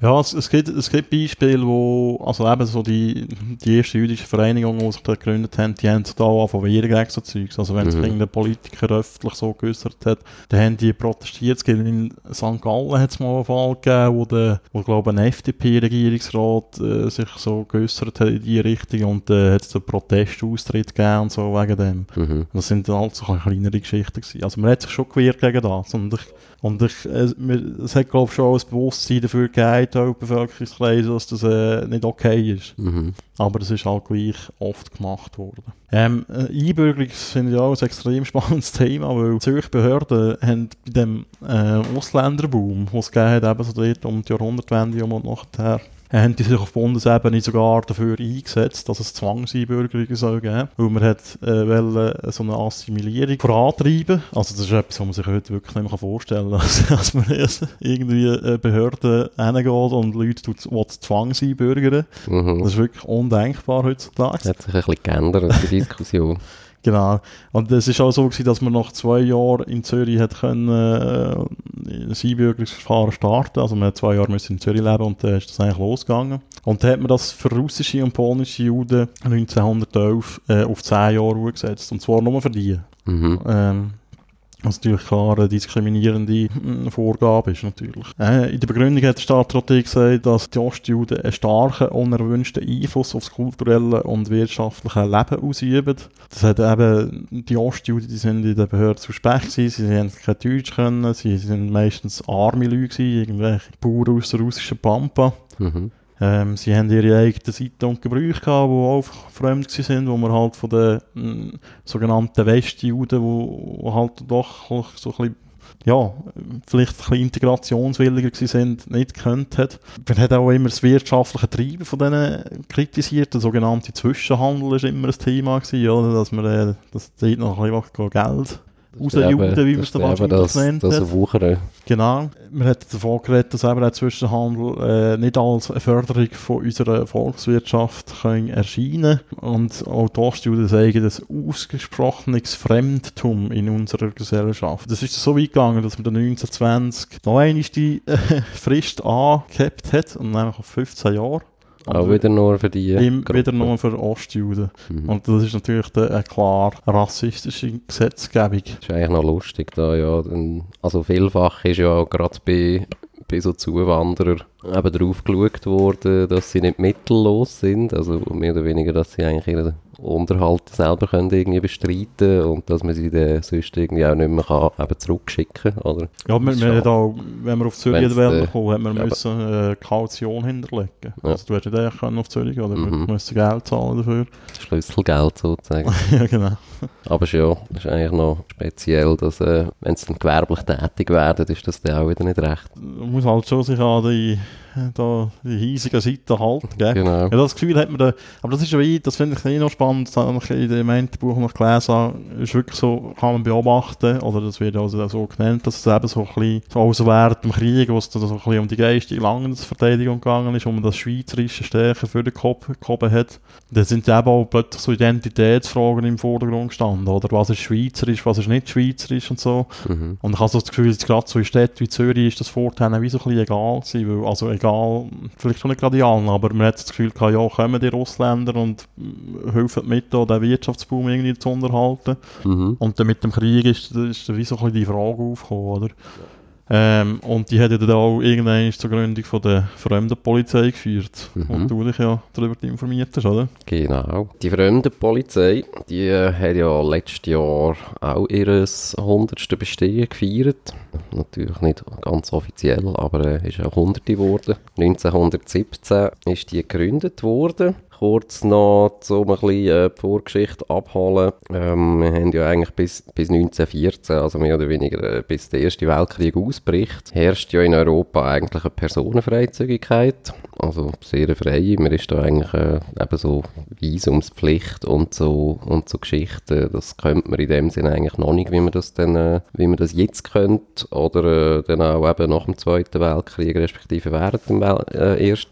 Ja, es, es, gibt, es gibt Beispiele, wo, also eben so die, die ersten jüdischen Vereinigungen, die sich da gegründet haben, die haben sich da angefangen wehren gegen so Zeugs. Also wenn sich Mhm. irgendein Politiker öffentlich so geäußert hat, dann haben die protestiert. Es gibt in St. Gallen hat es mal einen Fall gegeben, wo, der, wo glaube ein FDP-Regierungsrat äh, sich so geäußert hat in die Richtung und äh, hat es einen Protestaustritt gegeben und so wegen dem. Mhm. Das sind dann halt so kleinere Geschichten gewesen. Also man hat sich schon gewehrt gegen das. Und ich, und ich, äh, mir- es hat glaube ich schon ein Bewusstsein dafür gegeben, auch in Bevölkerungskreisen, dass das äh, nicht okay ist. Mhm. Aber das ist halt gleich oft gemacht worden. Ähm, äh, Einbürgerung finde ich auch ein extrem spannendes Thema, weil die Zürich Behörden haben bei dem äh, Ausländerboom, den es gegeben hat, eben so dort um die Jahrhundertwende und nachher, äh, haben die sich auf Bundesebene sogar dafür eingesetzt, dass es Zwangseinbürgerungen soll geben Weil man hat äh, wollen, äh, so eine Assimilierung vorantreiben. Also das ist etwas, was man sich heute wirklich nicht mehr vorstellen kann. Dass, dass man jetzt irgendwie äh, Behörden hingeht und Leute tut, zwangseinbürgern. Mhm. Das ist wirklich undenkbar heutzutage. Hat sich ein bisschen geändert, die Diskussion. Genau. Und es ist auch so gewesen, dass man nach zwei Jahren in Zürich hat können, äh, ein Einbürgerungsverfahren starten. Also man hat zwei Jahre müssen in Zürich leben und dann ist das eigentlich losgegangen. Und dann hat man das für russische und polnische Juden 1911 äh, auf zehn Jahre hochgesetzt. Und zwar nur für die. Mhm. Ähm, was natürlich klar eine diskriminierende mm, Vorgabe ist, natürlich. Äh, in der Begründung hat der Stadtrat gesagt, dass die Ostjuden einen starken, unerwünschten Einfluss auf das kulturelle und wirtschaftliche Leben ausüben. Das hat eben, die Ostjuden, die sind in der Behörde suspekt gewesen, sie haben kein Deutsch können, sie sind meistens arme Leute gewesen, irgendwelche Bauern aus der russischen Pampa. Mhm. Ähm, sie haben ihre eigenen Seiten und Gebrüche gehabt, die auch fremd waren, wo man halt von den mm, sogenannten Westjuden, wo halt doch so ein bisschen, ja, vielleicht ein bisschen integrationswilliger sind, nicht gekannt hat. Man hat auch immer das wirtschaftliche Treiben von denen kritisiert. Der sogenannte Zwischenhandel ist immer ein Thema gewesen, oder? dass man äh, dass dort noch ein bisschen Geld rausjuden, wie man es das, wahrscheinlich das, das. Wuchern. Genau. Man hat davon geredet, dass eben der Zwischenhandel äh, nicht als eine Förderung von unserer Volkswirtschaft können erscheinen Und auch die Ostjuden sagen, das ausgesprochenes Fremdtum in unserer Gesellschaft. Das ist so weit gegangen, dass man dann 1920 noch einmal die äh, Frist angehabt hat, und nämlich auf 15 Jahre. Auch wieder nur für die Im, wieder nur für Ostjuden. Mhm. Und das ist natürlich de- eine klar rassistische Gesetzgebung. Das ist eigentlich noch lustig da, ja. Also vielfach ist ja gerade bei, bei so Zuwanderern eben drauf geschaut worden, dass sie nicht mittellos sind, also mehr oder weniger, dass sie eigentlich ihren Unterhalt selber können irgendwie bestreiten und dass man sie dann sonst irgendwie auch nicht mehr kann, eben zurückschicken oder? Ja, wir, wir auch, wenn wir auf Zürich Wenn's, wollen äh, kommen, hat man aber- müssen äh, Kaution hinterlegen. Ja. Also du hättest können auf Zürich oder Mhm. wir müssen Geld zahlen dafür. Schlüsselgeld sozusagen. ja, genau. Aber es ist ja, es ist eigentlich noch speziell, dass äh, wenn sie dann gewerblich tätig werden, ist das dann auch wieder nicht recht. Man muss halt schon sich an die, da, die hiesigen Seiten halten, gell? Genau. Ja, das Gefühl hat man da, aber das ist ja wie, das finde ich eh noch spannend, das habe ich in dem Mentorbuch noch gelesen, ist wirklich so, kann man beobachten, oder das wird also auch so genannt, dass es eben so ein bisschen, so also während dem Krieg, wo es dann so ein bisschen um die geistige Landesverteidigung gegangen ist, wo man das schweizerische stärker für den Kopf gehoben hat, dann sind eben auch plötzlich so Identitätsfragen im Vordergrund gestanden, oder was ist schweizerisch, was ist nicht schweizerisch und so. Mhm. Und ich habe so das Gefühl, jetzt gerade so in Städten wie Zürich ist das vorher wie so ein bisschen egal gewesen, weil, also egal, vielleicht schon nicht gerade allen, aber man hat das Gefühl gehabt, ja, kommen die Russländer und mm, helfen mit, da den Wirtschaftsboom irgendwie zu unterhalten. Mhm. Und dann mit dem Krieg ist, ist wie so ein bisschen die Frage aufgekommen, oder? Ähm, und die hat ja dann auch irgendwann zur Gründung von der Fremdenpolizei geführt. Mhm. Und du dich ja darüber informiert hast, oder? Genau. Die Fremdenpolizei, die äh, hat ja letztes Jahr auch ihr 100. Bestehen gefeiert. Natürlich nicht ganz offiziell, aber äh, ist auch 100 geworden. 1917 ist die gegründet worden. Kurz noch, um ein bisschen äh, die Vorgeschichte abholen. Ähm, wir haben ja eigentlich bis, bis 1914, also mehr oder weniger äh, bis der Erste Weltkrieg ausbricht, herrscht ja in Europa eigentlich eine Personenfreizügigkeit. Also sehr frei. Man ist da eigentlich äh, eben so Visumspflicht und so, und so Geschichten. Das könnte man in dem Sinne eigentlich noch nicht, wie man das dann, äh, wie man das jetzt könnte. Oder dann auch eben nach dem Zweiten Weltkrieg, respektive während dem, Wel erst,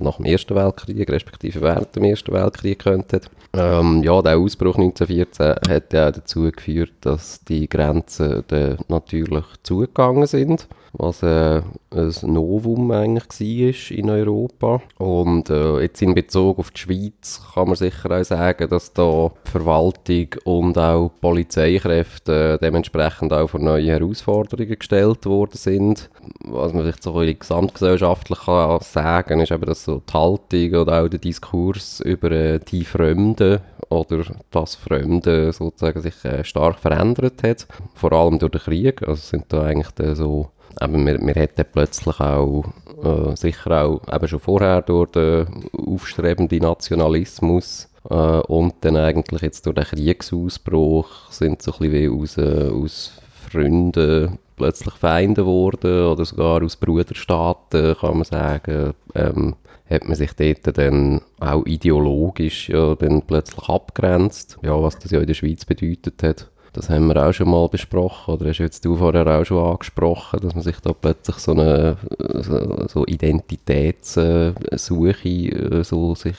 nach dem Ersten Weltkrieg, respektive während dem Ersten Weltkrieg könnte. Ähm, ja, der Ausbruch 1914 hat ja dazu geführt, dass die Grenzen natürlich zugegangen sind, was äh, ein Novum eigentlich war in Europa. Und äh, jetzt in Bezug auf die Schweiz kann man sicher auch sagen, dass da die Verwaltung und auch die Polizeikräfte äh, dementsprechend auch vor neue Herausforderungen gestellt worden sind. Was man vielleicht so ein gesamtgesellschaftlich kann sagen ist eben, dass so die Haltung oder auch der Diskurs über äh, die Fremden oder das Fremde sozusagen sich äh, stark verändert hat. Vor allem durch den Krieg. Also sind da eigentlich so aber wir, wir hätten plötzlich auch, äh, sicher auch eben schon vorher durch den aufstrebenden Nationalismus äh, und dann eigentlich jetzt durch den Kriegsausbruch sind so ein bisschen wie aus, äh, aus Freunden plötzlich Feinde geworden oder sogar aus Bruderstaaten, kann man sagen. Ähm, hat man sich dort dann auch ideologisch ja, dann plötzlich abgrenzt, ja, was das ja in der Schweiz bedeutet hat. Das haben wir auch schon mal besprochen, oder hast jetzt du vorher auch schon angesprochen, dass man sich da plötzlich so eine so, so Identitätssuche äh, so sich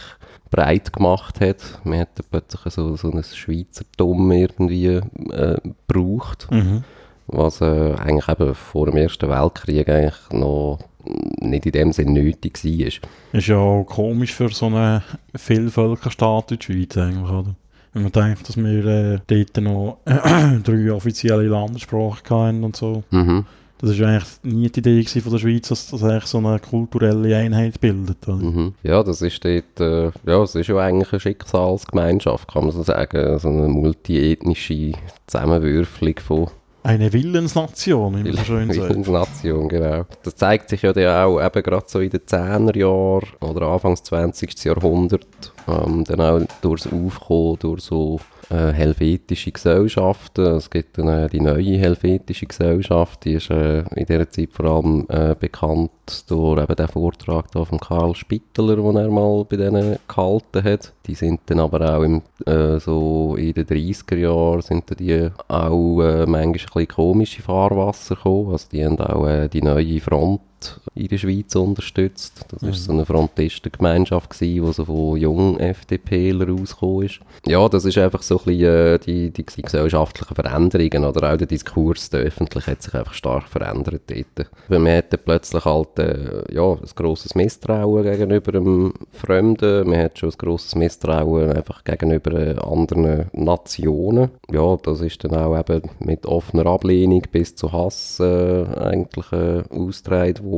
breit gemacht hat. Man hat da plötzlich so, so ein Schweizertum irgendwie äh, gebraucht, Mhm. was äh, eigentlich eben vor dem Ersten Weltkrieg eigentlich noch nicht in dem Sinn nötig war. Ist ja auch komisch für so einen Vielvölkerstaat in der Schweiz eigentlich, oder? Wenn man denkt, dass wir äh, dort noch drei offizielle Landessprachen hatten und so. Mhm. Das ist ja eigentlich nie die Idee von der Schweiz, dass das eigentlich so eine kulturelle Einheit bildet. Mhm. Ja, das ist dort, äh, ja, es ist ja eigentlich eine Schicksalsgemeinschaft, kann man so sagen. So eine multiethnische Zusammenwürfelung von Eine Willensnation, wie man so schön sagt. Willensnation, genau. Das zeigt sich ja dann auch eben gerade so in den 10er Jahren oder Anfangs 20. Jahrhundert, ähm, dann auch durchs Aufkommen, durch so äh, helvetische Gesellschaften. Es gibt dann äh, die neue helvetische Gesellschaft, die ist äh, in dieser Zeit vor allem äh, bekannt durch eben den Vortrag da von Karl Spitteler, den er mal bei denen gehalten hat. Die sind dann aber auch im, äh, so in den 30er Jahren sind die auch äh, manchmal ein bisschen komische Fahrwasser gekommen. Also die haben auch die neue Front in der Schweiz unterstützt. Das war mhm. so eine Frontistengemeinschaft, die so von jungen FDPler rausgekommen ist. Ja, das ist einfach so ein bisschen äh, die, die, gesellschaftlichen Veränderungen oder auch der Diskurs, der öffentlich hat sich einfach stark verändert dort. Weil man hatte plötzlich halt äh, ja, ein grosses Misstrauen gegenüber einem Fremden, man hat schon ein grosses Misstrauen einfach gegenüber äh, anderen Nationen. Ja, das ist dann auch eben mit offener Ablehnung bis zu Hass äh, eigentlich äh, ausgetragen worden.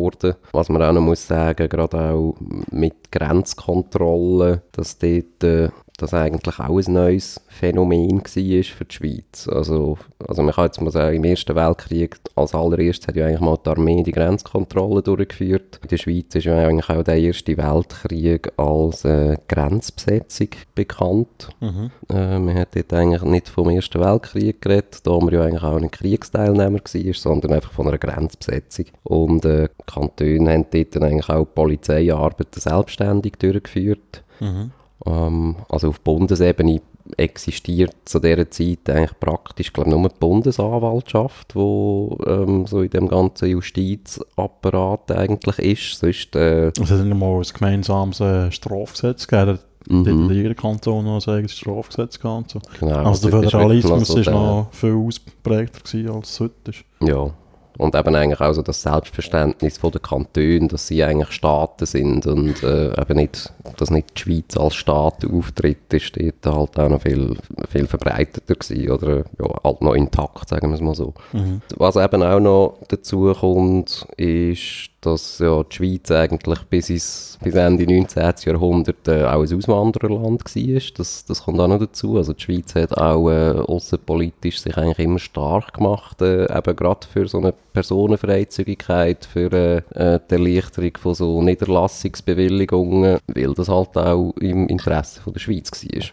Was man auch noch muss sagen, gerade auch mit Grenzkontrollen, dass dort äh, das eigentlich auch ein neues Phänomen war für die Schweiz. Also, also man kann jetzt mal sagen, im Ersten Weltkrieg als allererstes hat ja eigentlich mal die Armee die Grenzkontrolle durchgeführt. In der Schweiz ist ja eigentlich auch der Erste Weltkrieg als äh, Grenzbesetzung bekannt. Mhm. Äh, man hat dort eigentlich nicht vom Ersten Weltkrieg geredet, da man ja eigentlich auch ein Kriegsteilnehmer war, sondern einfach von einer Grenzbesetzung. Und äh, Kantone haben dort dann eigentlich auch Polizeiarbeiten selbstständig durchgeführt. Mhm. Ähm, also auf Bundesebene existiert zu dieser Zeit eigentlich praktisch, glaube nur die Bundesanwaltschaft, die ähm, so in dem ganzen Justizapparat eigentlich ist. Sonst, äh, es hat nicht mal ein gemeinsames äh, Strafgesetz gegeben. Mhm. Jeder Kanton noch ein eigenes Strafgesetz gehabt. So. Genau, also der Föderalismus war noch viel ausprägter als es heute ist. Ja, und eben eigentlich auch so das Selbstverständnis von den Kantonen, dass sie eigentlich Staaten sind und äh, eben nicht, dass nicht die Schweiz als Staat auftritt, ist dort halt auch noch viel, viel verbreiteter gewesen oder ja, halt noch intakt, sagen wir es mal so. Mhm. Was eben auch noch dazu kommt, ist, dass ja, die Schweiz eigentlich bis, ins, bis Ende 19. Jahrhundert äh, auch ein Auswandererland war. Das, das kommt auch noch dazu. Also die Schweiz hat auch äh, außenpolitisch sich eigentlich immer stark gemacht, äh, eben gerade für so eine Personenfreizügigkeit, für äh, äh, die Erleichterung von so Niederlassungsbewilligungen, weil das halt auch im Interesse von der Schweiz war.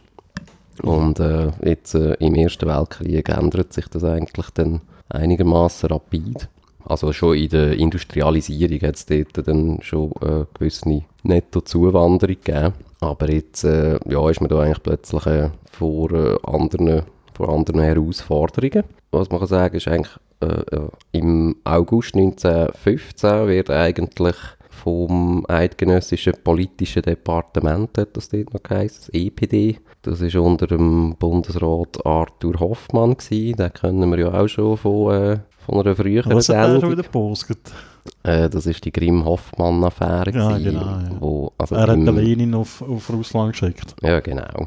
Und äh, jetzt äh, im Ersten Weltkrieg ändert sich das eigentlich dann einigermaßen rapid. Also schon in der Industrialisierung hat es dort dann schon äh, gewisse Netto-Zuwanderung gegeben. Aber jetzt äh, ja, ist man da eigentlich plötzlich äh, vor, äh, anderen, vor anderen Herausforderungen. Was man kann sagen ist eigentlich, äh, im August 1915 wird eigentlich vom Eidgenössischen Politischen Departement, hat das dort noch geheißen, das EPD. Das war unter dem Bundesrat Arthur Hoffmann gewesen. Den kennen wir ja auch schon von äh, von einer früheren Was Sendung. Was hat er wieder gepostet? Äh, das ist die Grimm-Hoffmann-Affäre. Ja, genau. Ja. Wo, also er hat Lenin auf, auf Russland geschickt. Ja, genau.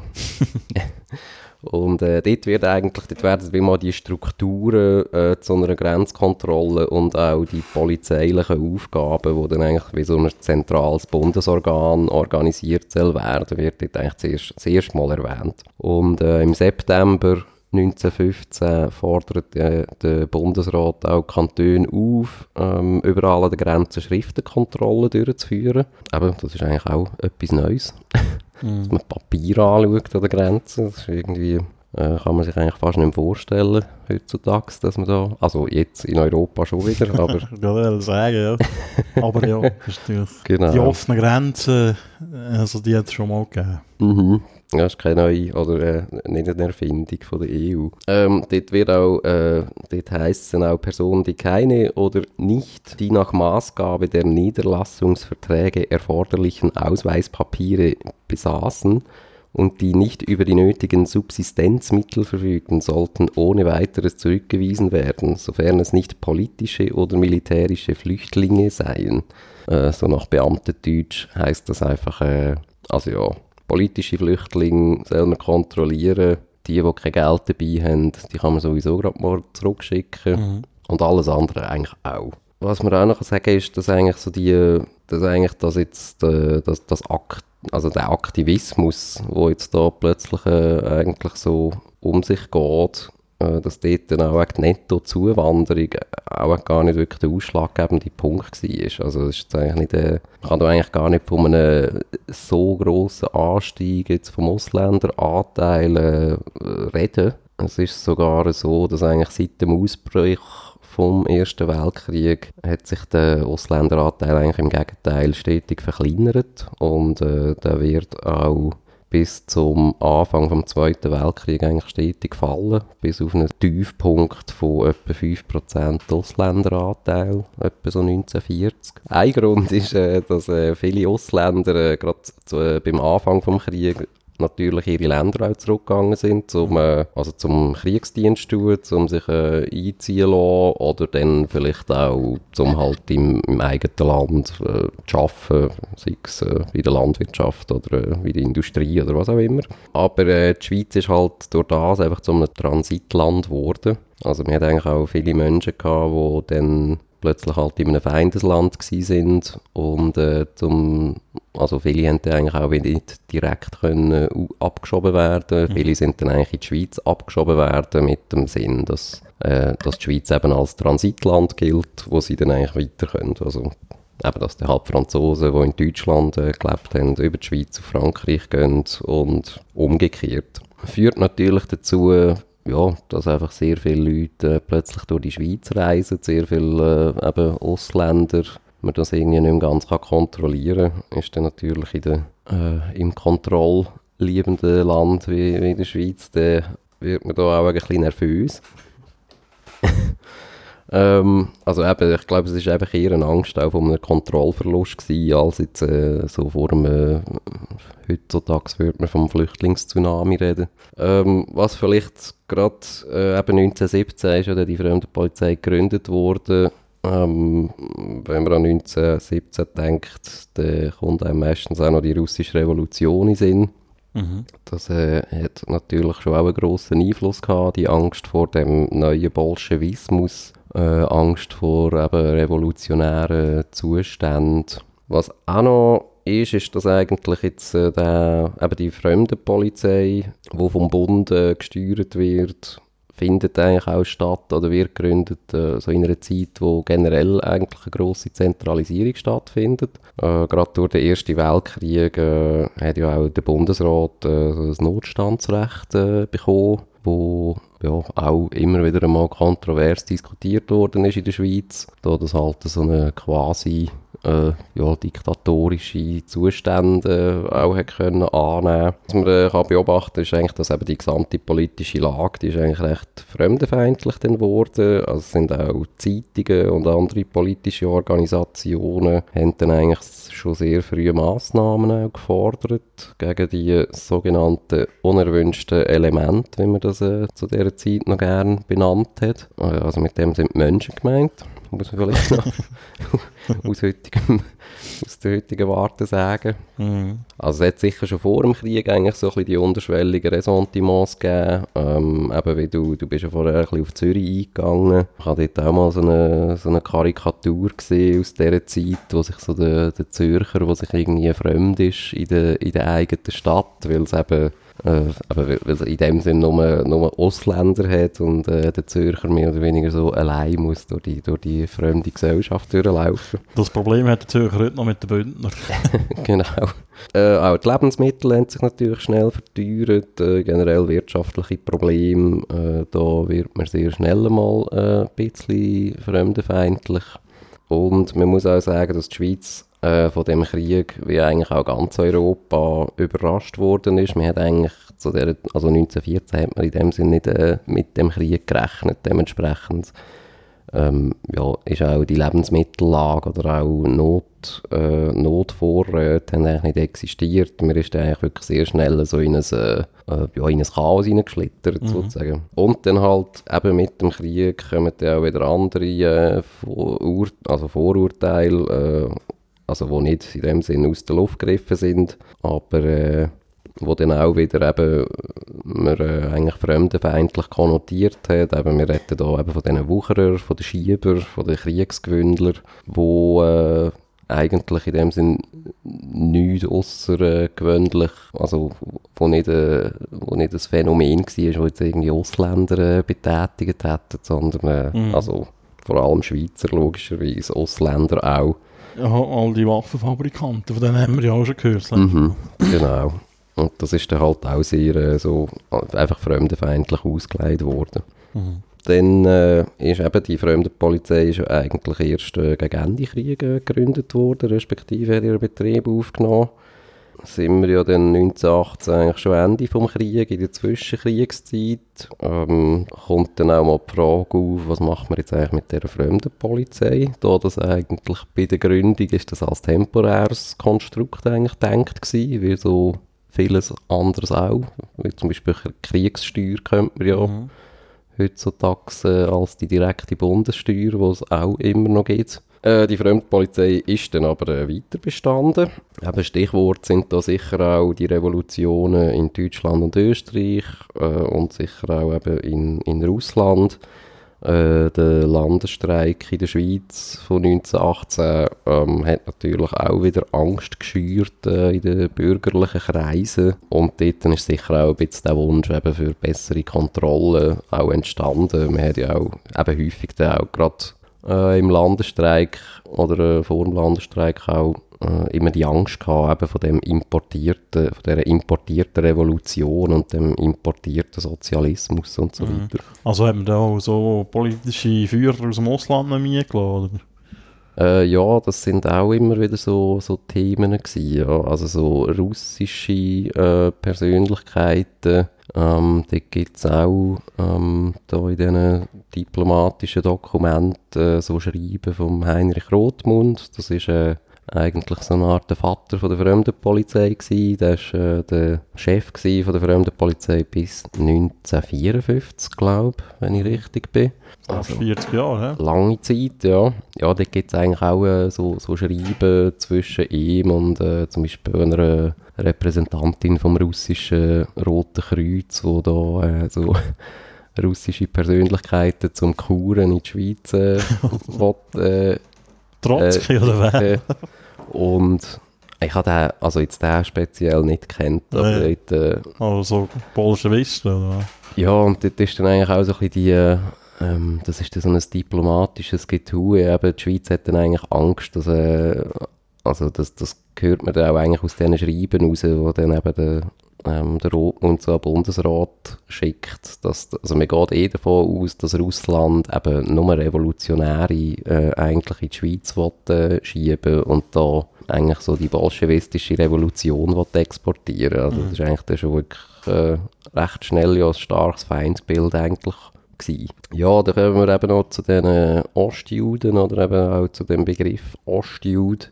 Und äh, dort, wird eigentlich, dort werden wie mal die Strukturen äh, zu einer Grenzkontrolle und auch die polizeilichen Aufgaben, die dann eigentlich wie so ein zentrales Bundesorgan organisiert soll werden, wird dort eigentlich zuerst, zuerst mal erwähnt. Und äh, im September 1915 fordert der, der Bundesrat auch Kantone auf, ähm, überall an den Grenzen Schriftenkontrollen durchzuführen. Aber das ist eigentlich auch etwas Neues. Mhm. Dass man Papier anschaut an den Grenzen, das ist irgendwie äh, kann man sich eigentlich fast nicht mehr vorstellen heutzutage, dass man da, also jetzt in Europa schon wieder, aber... ich will sagen, ja. aber ja, genau. die offenen Grenzen, also die hat es schon mal gegeben. Mhm. Ja, das ist keine neue, oder äh, nicht eine Erfindung von der EU. Ähm, dort wird auch, äh, dort heisst es dann auch Personen, die keine oder nicht die nach Maßgabe der Niederlassungsverträge erforderlichen Ausweispapiere besaßen, und die nicht über die nötigen Subsistenzmittel verfügten, sollten ohne weiteres zurückgewiesen werden, sofern es nicht politische oder militärische Flüchtlinge seien. Äh, so nach Beamtendeutsch heißt das einfach, äh, also ja, politische Flüchtlinge soll man kontrollieren, die, die kein Geld dabei haben, die kann man sowieso gerade mal zurückschicken mhm. und alles andere eigentlich auch. Was man auch noch sagen kann, ist, dass eigentlich so die, dass eigentlich das jetzt, äh, das, das Akt also der Aktivismus, wo jetzt da plötzlich äh, eigentlich so um sich geht, dass dort dann auch die Netto-Zuwanderung auch gar nicht wirklich der ausschlaggebende Punkt war. Also ist eigentlich nicht, äh, man kann da eigentlich gar nicht von einem so grossen Anstieg jetzt vom Ausländeranteil äh, reden. Es ist sogar so, dass eigentlich seit dem Ausbruch vom Ersten Weltkrieg hat sich der Ausländeranteil eigentlich im Gegenteil stetig verkleinert und äh, der wird auch bis zum Anfang des Zweiten Weltkriegs eigentlich stetig gefallen, bis auf einen Tiefpunkt von etwa 5% Ausländeranteil, etwa so 1940. Ein Grund ist, äh, dass äh, viele Ausländer äh, gerade beim Anfang des Krieges natürlich ihre Länder auch zurückgegangen sind, zum, äh, also zum Kriegsdienst tun, um sich äh, einziehen lassen oder dann vielleicht auch zum halt im, im eigenen Land äh, zu arbeiten, sei es äh, in der Landwirtschaft oder äh, in der Industrie oder was auch immer. Aber äh, die Schweiz ist halt durch das einfach zu einem Transitland geworden. Also wir hatten eigentlich auch viele Menschen gehabt, die dann plötzlich halt in einem Feindesland sind und äh, zum, also viele haben dann eigentlich auch nicht direkt können abgeschoben werden. Mhm. Viele sind dann eigentlich in die Schweiz abgeschoben werden mit dem Sinn, dass, äh, dass die Schweiz eben als Transitland gilt, wo sie dann eigentlich weiter können. Also eben, dass die halt Franzosen, die in Deutschland äh, gelebt haben, über die Schweiz auf Frankreich gehen und umgekehrt. Führt natürlich dazu, ja, dass einfach sehr viele Leute äh, plötzlich durch die Schweiz reisen, sehr viele äh, eben Ausländer, man das irgendwie nicht mehr ganz kann kontrollieren kann, ist dann natürlich in der, äh, im kontrollliebenden Land wie, wie in der Schweiz, dann wird man da auch ein bisschen nervös. Ähm, also eben, ich glaube, es war einfach eher eine Angst auch von einem Kontrollverlust gewesen, als jetzt äh, so vor einem, äh, heutzutage würde man vom Flüchtlingstsunami reden. Ähm, was vielleicht gerade äh, eben 1917 ist ja die Fremdenpolizei gegründet worden. Ähm, wenn man an 1917 denkt, dann kommt einem meistens auch noch die russische Revolution in Sinn. Mhm. Das äh, hat natürlich schon auch einen grossen Einfluss gehabt, die Angst vor dem neuen Bolschewismus, äh, Angst vor eben revolutionären Zuständen. Was auch noch ist, ist, dass eigentlich jetzt äh, der, eben die Fremdenpolizei, die vom Bund äh, gesteuert wird, findet eigentlich auch statt oder wird gegründet äh, so in einer Zeit, wo generell eigentlich eine grosse Zentralisierung stattfindet. Äh, Gerade durch den Ersten Weltkrieg äh, hat ja auch der Bundesrat äh, das Notstandsrecht äh, bekommen, wo ja, auch immer wieder einmal kontrovers diskutiert worden ist in der Schweiz, da das halt so eine quasi äh, ja, diktatorische Zustände auch hat können annehmen Was man äh, kann beobachten ist eigentlich, dass eben die gesamte politische Lage, die ist eigentlich recht fremdenfeindlich geworden. Also es sind auch Zeitungen und andere politische Organisationen haben dann eigentlich schon sehr frühe Massnahmen gefordert gegen die sogenannten unerwünschten Elemente, wie man das äh, zu dieser Zeit noch gerne benannt hat. Also mit dem sind Menschen gemeint muss man vielleicht noch aus, heutigem, aus der heutigen Warte sagen. Mhm. Also es hat sicher schon vor dem Krieg eigentlich so ein bisschen die unterschwelligen Ressentiments gegeben. Ähm, eben wie du, du bist ja vorher ein bisschen auf Zürich eingegangen. Ich habe dort auch mal so eine, so eine Karikatur gesehen aus dieser Zeit, wo sich so der, der Zürcher, der sich irgendwie fremd ist in der, in der eigenen Stadt, weil es eben äh, aber in dem Sinne nur, nur Ausländer hat und äh, der Zürcher mehr oder weniger so allein muss durch die, durch die fremde Gesellschaft durchlaufen. Das Problem hat der Zürcher heute noch mit den Bündner. genau. Äh, auch die Lebensmittel haben sich natürlich schnell verteuert, äh, generell wirtschaftliche Probleme, äh, da wird man sehr schnell mal äh, ein bisschen fremdenfeindlich. Und man muss auch sagen, dass die Schweiz äh, von dem Krieg, wie eigentlich auch ganz Europa überrascht worden ist. Man hat eigentlich zu der, also 1914 hat man in dem Sinne nicht äh, mit dem Krieg gerechnet. Dementsprechend ähm, ja, ist auch die Lebensmittellage oder auch Not, äh, Notvorräte haben eigentlich nicht existiert. Man ist eigentlich wirklich sehr schnell so in ein, äh, ja, in ein Chaos hineingeschlittert, mhm. sozusagen. Und dann halt eben mit dem Krieg kommen dann auch wieder andere äh, Vor also Vorurteile äh, also wo nicht in dem Sinn aus der Luft gegriffen sind, aber äh, wo dann auch wieder eben man äh, eigentlich fremdenfeindlich konnotiert hat. Eben, wir reden hier eben von diesen Wucherer, von den Schieber, von den Kriegsgewündler, wo äh, eigentlich in dem Sinn nichts außergewöhnlich, also wo nicht, äh, wo nicht ein Phänomen war, wo jetzt irgendwie Ausländer äh, betätigt hätten, sondern äh, mhm. also vor allem Schweizer logischerweise, Ausländer auch ja, all die Waffenfabrikanten, von denen haben wir ja auch schon gehört. Mhm, genau. Und das ist dann halt auch sehr äh, so einfach fremdenfeindlich ausgelegt worden. Mhm. Dann äh, ist eben die Fremdenpolizei ist eigentlich erst äh, gegen Ende Krieg gegründet worden, respektive hat ihren Betrieb aufgenommen. Sind wir ja dann 1918 eigentlich schon Ende vom Krieg, in der Zwischenkriegszeit. Ähm, kommt dann auch mal die Frage auf, was macht man jetzt eigentlich mit dieser fremden Polizei? Da das eigentlich bei der Gründung ist das als temporäres Konstrukt eigentlich gedacht gewesen, wie so vieles anderes auch. Wie zum Beispiel Kriegssteuer könnte man ja mhm. heutzutage als die direkte Bundessteuer, die es auch immer noch gibt. Äh, die Fremdpolizei ist dann aber äh, weiter bestanden. Eben Stichwort sind da sicher auch die Revolutionen in Deutschland und Österreich äh, und sicher auch eben in, in Russland. Äh, der Landesstreik in der Schweiz von 1918 ähm, hat natürlich auch wieder Angst geschürt äh, in den bürgerlichen Kreisen. Und dort ist sicher auch ein bisschen der Wunsch eben für bessere Kontrolle auch entstanden. Man hat ja auch eben häufig dann auch gerade äh, im Landesstreik oder äh, vor dem Landesstreik auch äh, immer die Angst gehabt, eben von dem importierten, von dieser importierten Revolution und dem importierten Sozialismus und so mhm. weiter. Also haben da auch so politische Führer aus dem Ausland noch mitgeladen? Äh, ja, das sind auch immer wieder so, so Themen gewesen, ja. Also so russische äh, Persönlichkeiten, ähm, dort gibt es auch ähm, da in diesen diplomatischen Dokumenten äh, so Schreiben von Heinrich Rothmund. Das ist äh, eigentlich so eine Art der Vater von der Fremdenpolizei gewesen. Der war äh, der Chef von der Fremdenpolizei bis 1954, glaube ich, wenn ich richtig bin. Also 40 Jahre, he? Lange Zeit, ja. Ja, da gibt es eigentlich auch äh, so, so Schreiben zwischen ihm und äh, zum Beispiel einer Repräsentantin vom russischen Roten Kreuz, wo da äh, so russische Persönlichkeiten zum Kuren in die Schweiz äh, will, äh, Trotzki äh, oder wer? Äh, und ich habe den, also jetzt den speziell nicht kennt, aber nee. dort, äh, Also Bolschewisten oder Ja, und dort ist dann eigentlich auch so ein bisschen die, ähm, das ist dann so ein diplomatisches Getue, eben die Schweiz hat dann eigentlich Angst, dass, äh, also das, das hört man dann auch eigentlich aus diesen Schreiben raus, wo dann eben der, ähm, der so Bundesrat schickt. Dass, also man geht eh davon aus, dass Russland eben nur Revolutionäre äh, eigentlich in die Schweiz will, äh, schieben und da eigentlich so die bolschewistische Revolution will exportieren. Also mhm. das ist eigentlich dann schon wirklich äh, recht schnell ja ein starkes Feindbild eigentlich gewesen. Ja, dann kommen wir eben noch zu den Ostjuden oder eben auch zu dem Begriff Ostjude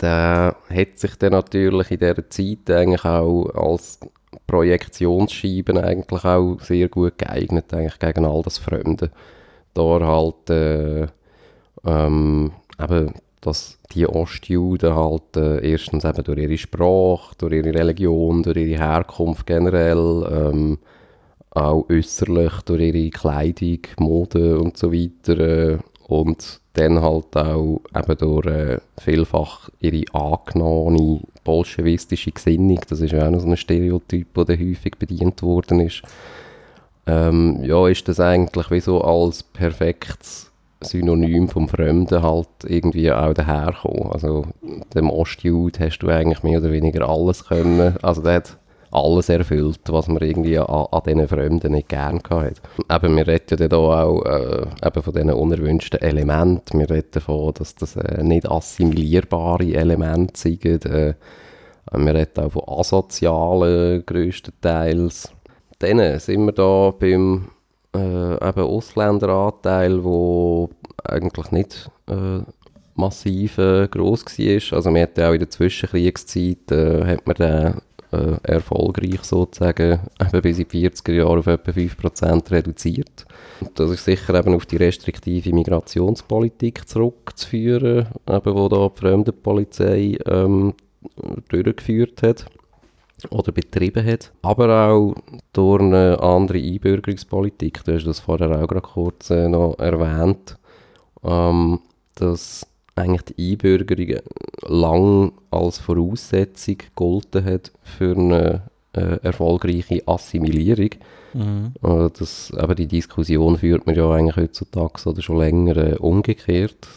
der hat sich dann natürlich in dieser Zeit eigentlich auch als Projektionsscheiben eigentlich auch sehr gut geeignet, eigentlich gegen all das Fremde. Da halt äh, ähm, eben, dass die Ostjuden halt äh, erstens eben durch ihre Sprache, durch ihre Religion, durch ihre Herkunft generell, ähm, auch äußerlich durch ihre Kleidung, Mode und so weiter äh, und dann halt auch eben durch äh, vielfach ihre angenommene bolschewistische Gesinnung, das ist ja auch noch so ein Stereotyp, der häufig bedient worden ist, ähm, ja, ist das eigentlich wie so als perfektes Synonym vom Fremden halt irgendwie auch daherkommen. Also dem Ostjude hast du eigentlich mehr oder weniger alles können, also der hat alles erfüllt, was man irgendwie an, an diesen Fremden nicht gerne hatte. Eben, wir reden ja dann auch äh, eben von diesen unerwünschten Elementen. Wir reden davon, dass das äh, nicht assimilierbare Elemente sind. Äh, wir reden auch von asozialen größtenteils. Dann sind wir da beim äh, eben Ausländeranteil, der eigentlich nicht äh, massiv äh, gross war. Also wir hatten auch in der Zwischenkriegszeit äh, hat man den äh, erfolgreich sozusagen eben bis in die 40er Jahre auf etwa 5% reduziert. Das ist sicher eben auf die restriktive Migrationspolitik zurückzuführen, eben, wo da die Fremdenpolizei ähm, durchgeführt hat oder betrieben hat. Aber auch durch eine andere Einbürgerungspolitik, du hast das vorher auch gerade kurz äh, noch erwähnt, ähm, dass eigentlich die Einbürgerung lang als Voraussetzung gegolten hat für eine äh, erfolgreiche Assimilierung. Mhm. Äh, das, aber die Diskussion führt man ja eigentlich heutzutage oder schon länger äh, umgekehrt,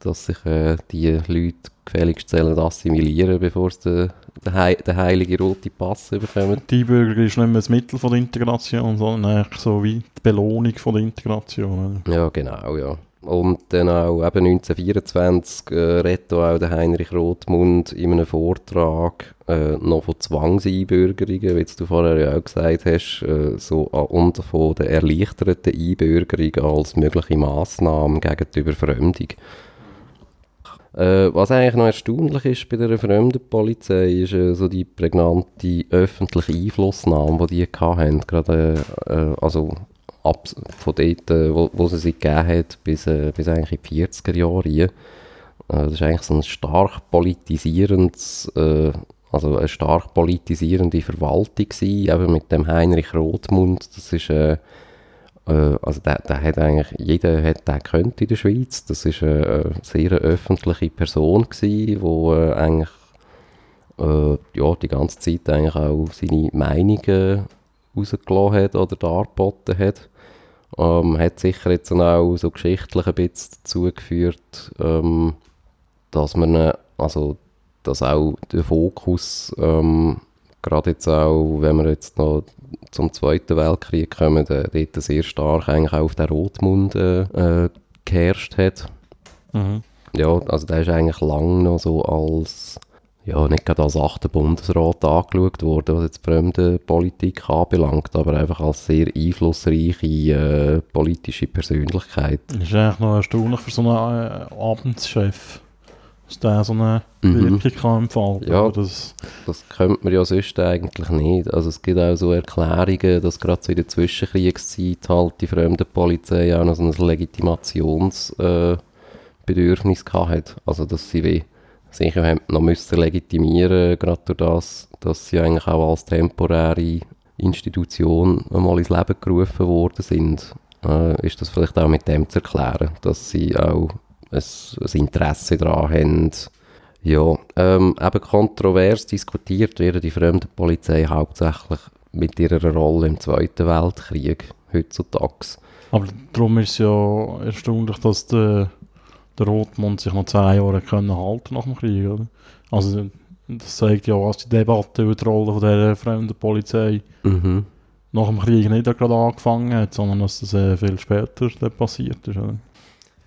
dass sich äh, die Leute gefälligst sollen assimilieren, bevor sie den, den, He den heiligen roten Pass bekommen. Die Einbürgerung ist nicht mehr das Mittel von der Integration, sondern eigentlich so wie die Belohnung von der Integration. Ja, genau, ja. Und dann auch eben 1924 äh, redet auch der Heinrich Rothmund in einem Vortrag äh, noch von Zwangseinbürgerungen, wie du vorher ja auch gesagt hast, äh, so, und von der erleichterten Einbürgerung als mögliche Massnahme gegen die Überfremdung. Äh, was eigentlich noch erstaunlich ist bei der Fremdenpolizei, ist äh, so die prägnante öffentliche Einflussnahme, die die hatten. Gerade, äh, also ab, von dort, äh, wo, wo sie sich gegeben hat, bis, äh, bis eigentlich in die 40er Jahre. Äh, das ist eigentlich so ein stark politisierendes, also eine stark politisierende Verwaltung gewesen, eben mit dem Heinrich Rothmund. Das ist äh, also der, der hat eigentlich, jeder hat den gekannt in der Schweiz. Das ist eine, sehr öffentliche Person gewesen, wo äh, eigentlich äh, ja, die ganze Zeit eigentlich auch seine Meinungen rausgelassen hat oder dargeboten hat. Ähm, hat sicher jetzt auch so geschichtlich ein bisschen dazu geführt, ähm, dass man, äh, also, dass auch der Fokus, ähm, gerade jetzt auch, wenn wir jetzt noch zum Zweiten Weltkrieg kommen, der dort sehr stark eigentlich auch auf den Rotmund äh, äh, geherrscht hat. Mhm. Ja, also der ist eigentlich lange noch so als, ja, nicht gerade als achter Bundesrat angeschaut worden, was jetzt die Fremdenpolitik anbelangt, aber einfach als sehr einflussreiche äh, politische Persönlichkeit. Das ist eigentlich noch erstaunlich für so einen äh, Abendschef dass der so eine mhm. Wirkung kann entfalten Ja, das, das könnte man ja sonst eigentlich nicht. Also es gibt auch so Erklärungen, dass gerade so in der Zwischenkriegszeit halt die fremde Polizei auch noch so ein Legitimationsbedürfnis äh, hat. Also dass sie wie sicher haben noch müssen legitimieren, gerade durch das, dass sie eigentlich auch als temporäre Institution einmal ins Leben gerufen worden sind. Äh, ist das vielleicht auch mit dem zu erklären, dass sie auch ein, ein Interesse daran haben. Ja, ähm, eben kontrovers diskutiert wird die fremde Polizei hauptsächlich mit ihrer Rolle im Zweiten Weltkrieg heutzutage. Aber darum ist es ja erstaunlich, dass der, der Rotmund sich noch zehn Jahre können halten nach dem Krieg, oder? Also das zeigt ja, was die Debatte über die Rolle von der fremden Polizei mhm. nach dem Krieg nicht gerade angefangen hat, sondern dass das äh, viel später passiert ist, oder?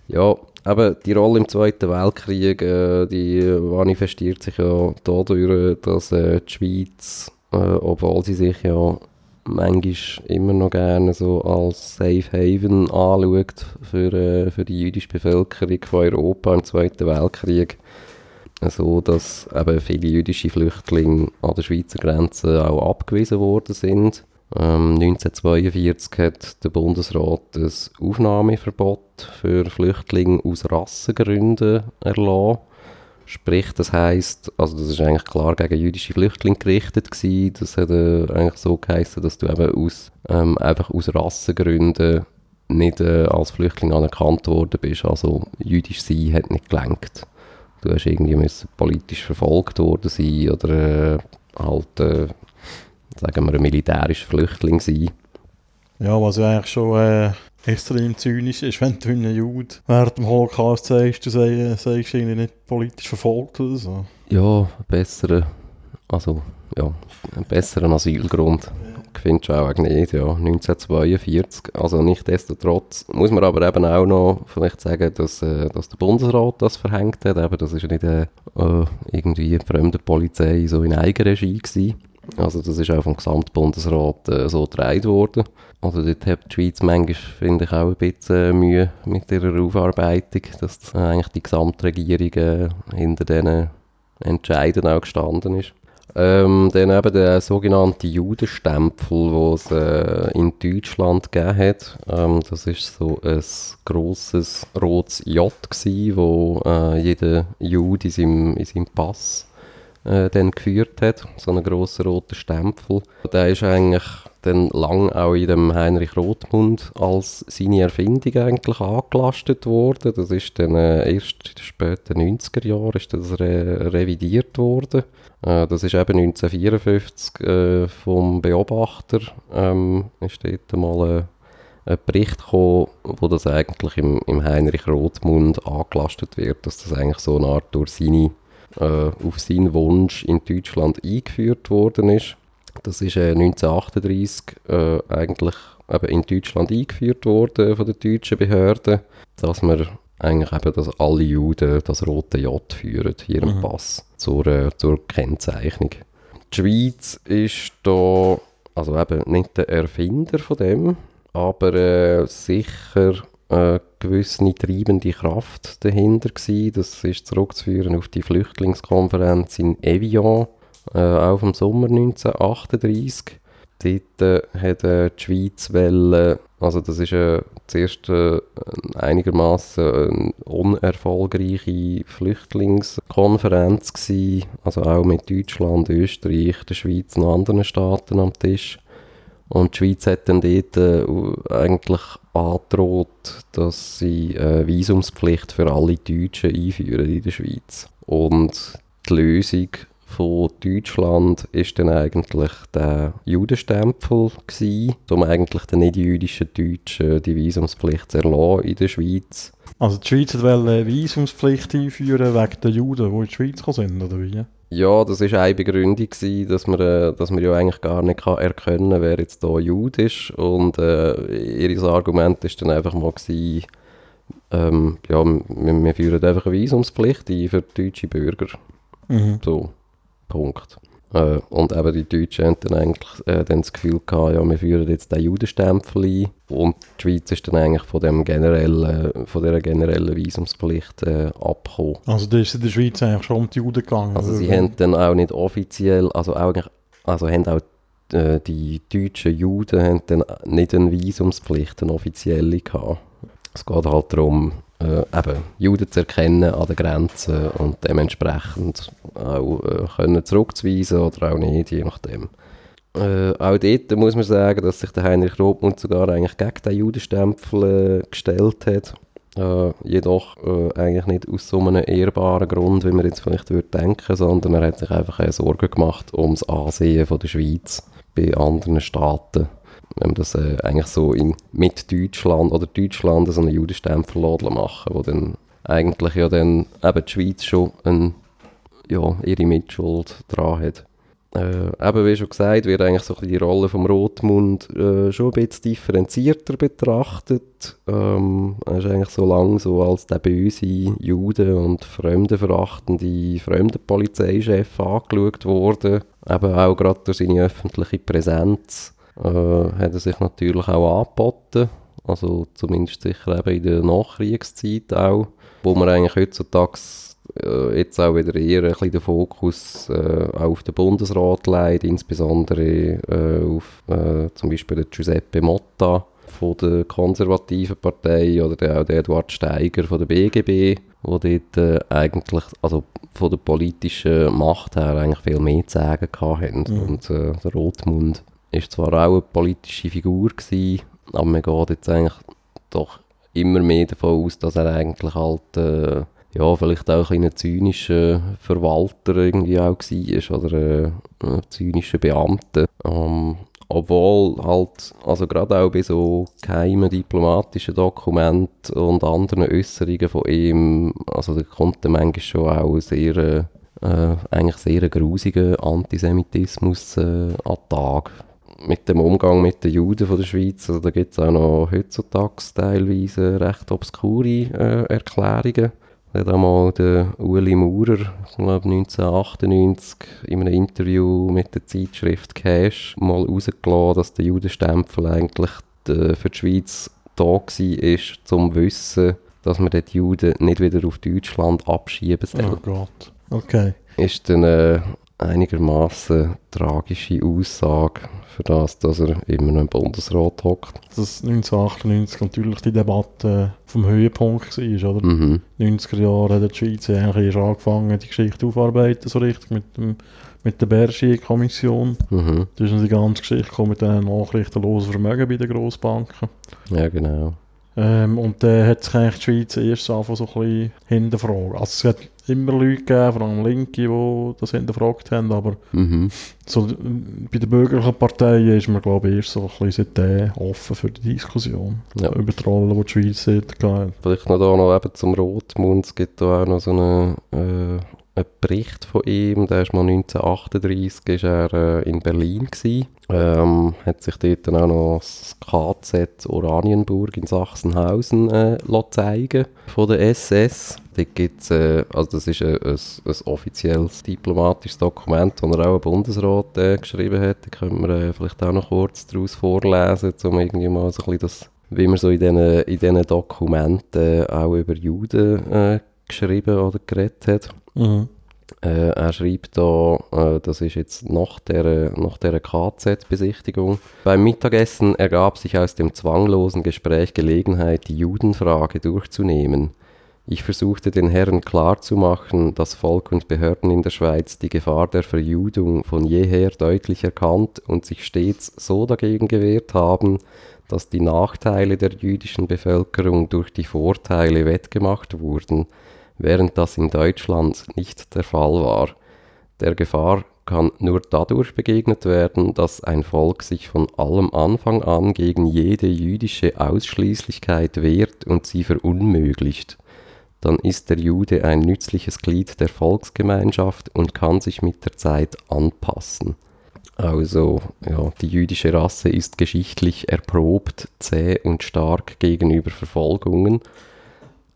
Ja, aber die Rolle im Zweiten Weltkrieg, äh, die manifestiert sich ja dadurch, dass äh, die Schweiz, äh, obwohl sie sich ja manchmal immer noch gerne so als Safe Haven anschaut für, äh, für die jüdische Bevölkerung von Europa im Zweiten Weltkrieg, so dass eben viele jüdische Flüchtlinge an der Schweizer Grenze auch abgewiesen worden sind. Ähm, 1942 hat der Bundesrat das Aufnahmeverbot für Flüchtlinge aus Rassengründen erlassen. Sprich, das heißt, also das ist eigentlich klar gegen jüdische Flüchtlinge gerichtet gewesen. Das hat äh, eigentlich so geheißen, dass du eben aus, ähm, einfach aus Rassengründen nicht äh, als Flüchtling anerkannt worden bist. Also jüdisch sein hat nicht gelenkt. Du hast irgendwie müssen politisch verfolgt worden sein oder äh, halt äh, sagen wir, ein militärischer Flüchtling sein. Ja, was ja eigentlich schon äh, extrem zynisch ist, wenn du einen Jude während dem Holocaust sagst, du sagst, irgendwie nicht politisch verfolgt oder so. Ja, besseren, also, ja, einen besseren Asylgrund findest du auch nicht, ja, 1942. Also nichtsdestotrotz muss man aber eben auch noch vielleicht sagen, dass, äh, dass der Bundesrat das verhängt hat, eben, das ist nicht äh, äh irgendwie eine fremde Polizei so in Eigenregie gewesen. Also das ist auch vom Gesamtbundesrat äh, so getragen worden. Also dort hat die Schweiz manchmal, finde ich, auch ein bisschen Mühe mit ihrer Aufarbeitung, dass eigentlich die Gesamtregierung äh, hinter diesen Entscheiden auch gestanden ist. Ähm, dann eben der sogenannte Judenstempel, den es äh, in Deutschland gegeben hat. Ähm, das ist so ein grosses rotes J wo äh, jeder Jude in seinem, in seinem Pass äh, dann geführt hat, so einen grossen roten Stempel. Der ist eigentlich dann lang auch in dem Heinrich Rothmund als seine Erfindung eigentlich angelastet worden. Das ist dann äh, erst in den späten 90er Jahren ist das re revidiert worden. Äh, das ist eben 1954 äh, vom Beobachter ähm, ist dort mal äh, ein Bericht gekommen, wo das eigentlich im, im Heinrich Rothmund angelastet wird, dass das eigentlich so eine Art durch seine äh, auf seinen Wunsch in Deutschland eingeführt worden ist. Das ist äh, 1938 äh, eigentlich eben in Deutschland eingeführt worden von den deutschen Behörden, dass man eigentlich eben, dass alle Juden das rote J führen in ihrem mhm. Pass zur, äh, zur Kennzeichnung. die Schweiz ist da, also eben nicht der Erfinder von dem, aber äh, sicher eine gewisse treibende Kraft dahinter gewesen. Das ist zurückzuführen auf die Flüchtlingskonferenz in Evian, äh, auch im Sommer 1938. Dort äh, hat äh, die Schweiz wollen, also das ist äh, zuerst äh, einigermaßen eine unerfolgreiche Flüchtlingskonferenz gewesen, also auch mit Deutschland, Österreich, der Schweiz und anderen Staaten am Tisch. Und die Schweiz hat dann dort äh, eigentlich angedroht, dass sie äh, Visumspflicht für alle Deutschen einführen in der Schweiz. Und die Lösung von Deutschland ist dann eigentlich der Judenstempel gewesen, um eigentlich den nicht-jüdischen Deutschen die Visumspflicht zu erlassen in der Schweiz. Also die Schweiz wollte eine Visumspflicht einführen wegen der Juden, die in die Schweiz sind, oder wie? Ja, das war eine Begründung, gewesen, dass man, äh, dass man ja eigentlich gar nicht kann erkennen kann, wer jetzt hier Jude ist. Und äh, ihr Argument war dann einfach mal, gewesen, ähm, ja, wir, wir führen einfach eine Visumspflicht ein für deutsche Bürger. Mhm. So, Punkt. Äh, und eben die Deutschen haben dann eigentlich äh, dann das Gefühl gehabt, ja, wir führen jetzt den Judenstempel ein. Und die Schweiz ist dann eigentlich von, dem generellen, von dieser generellen Visumspflicht äh, abgekommen. Also da ist in der Schweiz eigentlich schon um die Juden gegangen. Also sie haben dann auch nicht offiziell, also auch, eigentlich- also haben auch äh, die deutschen Juden haben dann nicht eine Visumspflicht, eine offizielle gehabt. Es geht halt darum, äh, eben Juden zu erkennen an den Grenzen und dementsprechend auch äh, können zurückzuweisen oder auch nicht, je nachdem. Äh, auch dort muss man sagen, dass sich der Heinrich Rothmund sogar eigentlich gegen den Judenstempel äh, gestellt hat. Äh, jedoch äh, eigentlich nicht aus so einem ehrbaren Grund, wie man jetzt vielleicht würde denken, sondern er hat sich einfach äh, Sorgen gemacht ums Ansehen von der Schweiz bei anderen Staaten. Wenn man das äh, eigentlich so in, mit Deutschland oder Deutschland so einen Judenstempel machen, wo dann eigentlich ja dann eben die Schweiz schon ein, ja, ihre Mitschuld dran hat. Äh, eben wie schon gesagt, wird eigentlich so die Rolle vom Rotmund äh, schon ein bisschen differenzierter betrachtet. Ähm, er ist eigentlich so lange so als der böse Jude und fremdenverachtende Fremdenpolizeichef angeschaut worden. Eben auch gerade durch seine öffentliche Präsenz äh, hat er sich natürlich auch angeboten. Also zumindest sicher eben in der Nachkriegszeit auch, wo man eigentlich heutzutage äh, jetzt auch wieder eher ein bisschen den Fokus äh, auf den Bundesrat legt, insbesondere äh, auf äh, zum Beispiel den Giuseppe Motta von der konservativen Partei oder der, auch der Eduard Steiger von der BGB, wo dort äh, eigentlich, also von der politischen Macht her eigentlich viel mehr zu sagen hatten. Mhm. Und äh, der Rothmund ist zwar auch eine politische Figur gewesen, aber man geht jetzt eigentlich doch immer mehr davon aus, dass er eigentlich halt äh, ja, vielleicht auch ein, zynischer Verwalter irgendwie auch war oder äh, ein zynischer Beamter. Ähm, obwohl halt, also gerade auch bei so geheimen diplomatischen Dokumenten und anderen Äußerungen von ihm, also da kommt dann manchmal schon auch sehr, äh, eigentlich sehr grusiger Antisemitismus äh, an den Tag. Mit dem Umgang mit den Juden von der Schweiz, also da gibt es auch noch heutzutage teilweise recht obskure äh, Erklärungen. Da hat einmal der Uli Maurer, ich glaube 1998, in einem Interview mit der Zeitschrift Cash mal rausgelassen, dass der Judenstempel eigentlich äh, für die Schweiz da war, ist, zum Wissen, dass man die Juden nicht wieder auf Deutschland abschieben soll. Oh Gott. Okay. Ist dann eine einigermaßen tragische Aussage für das, dass er immer noch im Bundesrat hockt. Dass 1998 natürlich die Debatte vom Höhepunkt war, oder? Mhm. 90er Jahre hat die Schweiz eigentlich erst angefangen, die Geschichte aufzuarbeiten, so richtig, mit, dem, mit der Bergier-Kommission. Mhm. Da ist die ganze Geschichte mit den nachrichtenlosen Vermögen bei den Grossbanken. Ja, genau. Ähm, und dann hat sich eigentlich die Schweiz erst angefangen, so ein bisschen hinterfragen. Also es hat immer Leute gegeben, vor allem Linke, die das hinterfragt haben, aber Mhm. so, äh, bei den bürgerlichen Parteien ist man, glaube ich, erst so ein bisschen seitdem offen für die Diskussion Ja. über die Rolle, die die Schweiz hat. Vielleicht noch da noch eben zum Rotmund. Es gibt da auch noch so eine äh, ein Bericht von ihm, der ist mal 1938 ist er äh, in Berlin gewesen. Ähm, hat sich dort dann auch noch das KZ Oranienburg in Sachsenhausen äh, zeigen von der SS. Dort gibt's, äh, also das ist ein, ein, ein offizielles diplomatisches Dokument, das er auch ein Bundesrat äh, geschrieben hat. Da können wir äh, vielleicht auch noch kurz daraus vorlesen, um irgendwie mal so ein bisschen das, wie man so in diesen in diesen Dokumenten auch über Juden äh, geschrieben oder geredet hat. Mhm. Äh, er schreibt da, äh, das ist jetzt nach der, nach der KZ-Besichtigung. Beim Mittagessen ergab sich aus dem zwanglosen Gespräch Gelegenheit, die Judenfrage durchzunehmen. Ich versuchte den Herren klarzumachen, dass Volk und Behörden in der Schweiz die Gefahr der Verjudung von jeher deutlich erkannt und sich stets so dagegen gewehrt haben, dass die Nachteile der jüdischen Bevölkerung durch die Vorteile wettgemacht wurden – während das in Deutschland nicht der Fall war. Der Gefahr kann nur dadurch begegnet werden, dass ein Volk sich von allem Anfang an gegen jede jüdische Ausschließlichkeit wehrt und sie verunmöglicht. Dann ist der Jude ein nützliches Glied der Volksgemeinschaft und kann sich mit der Zeit anpassen. Also, ja, die jüdische Rasse ist geschichtlich erprobt, zäh und stark gegenüber Verfolgungen.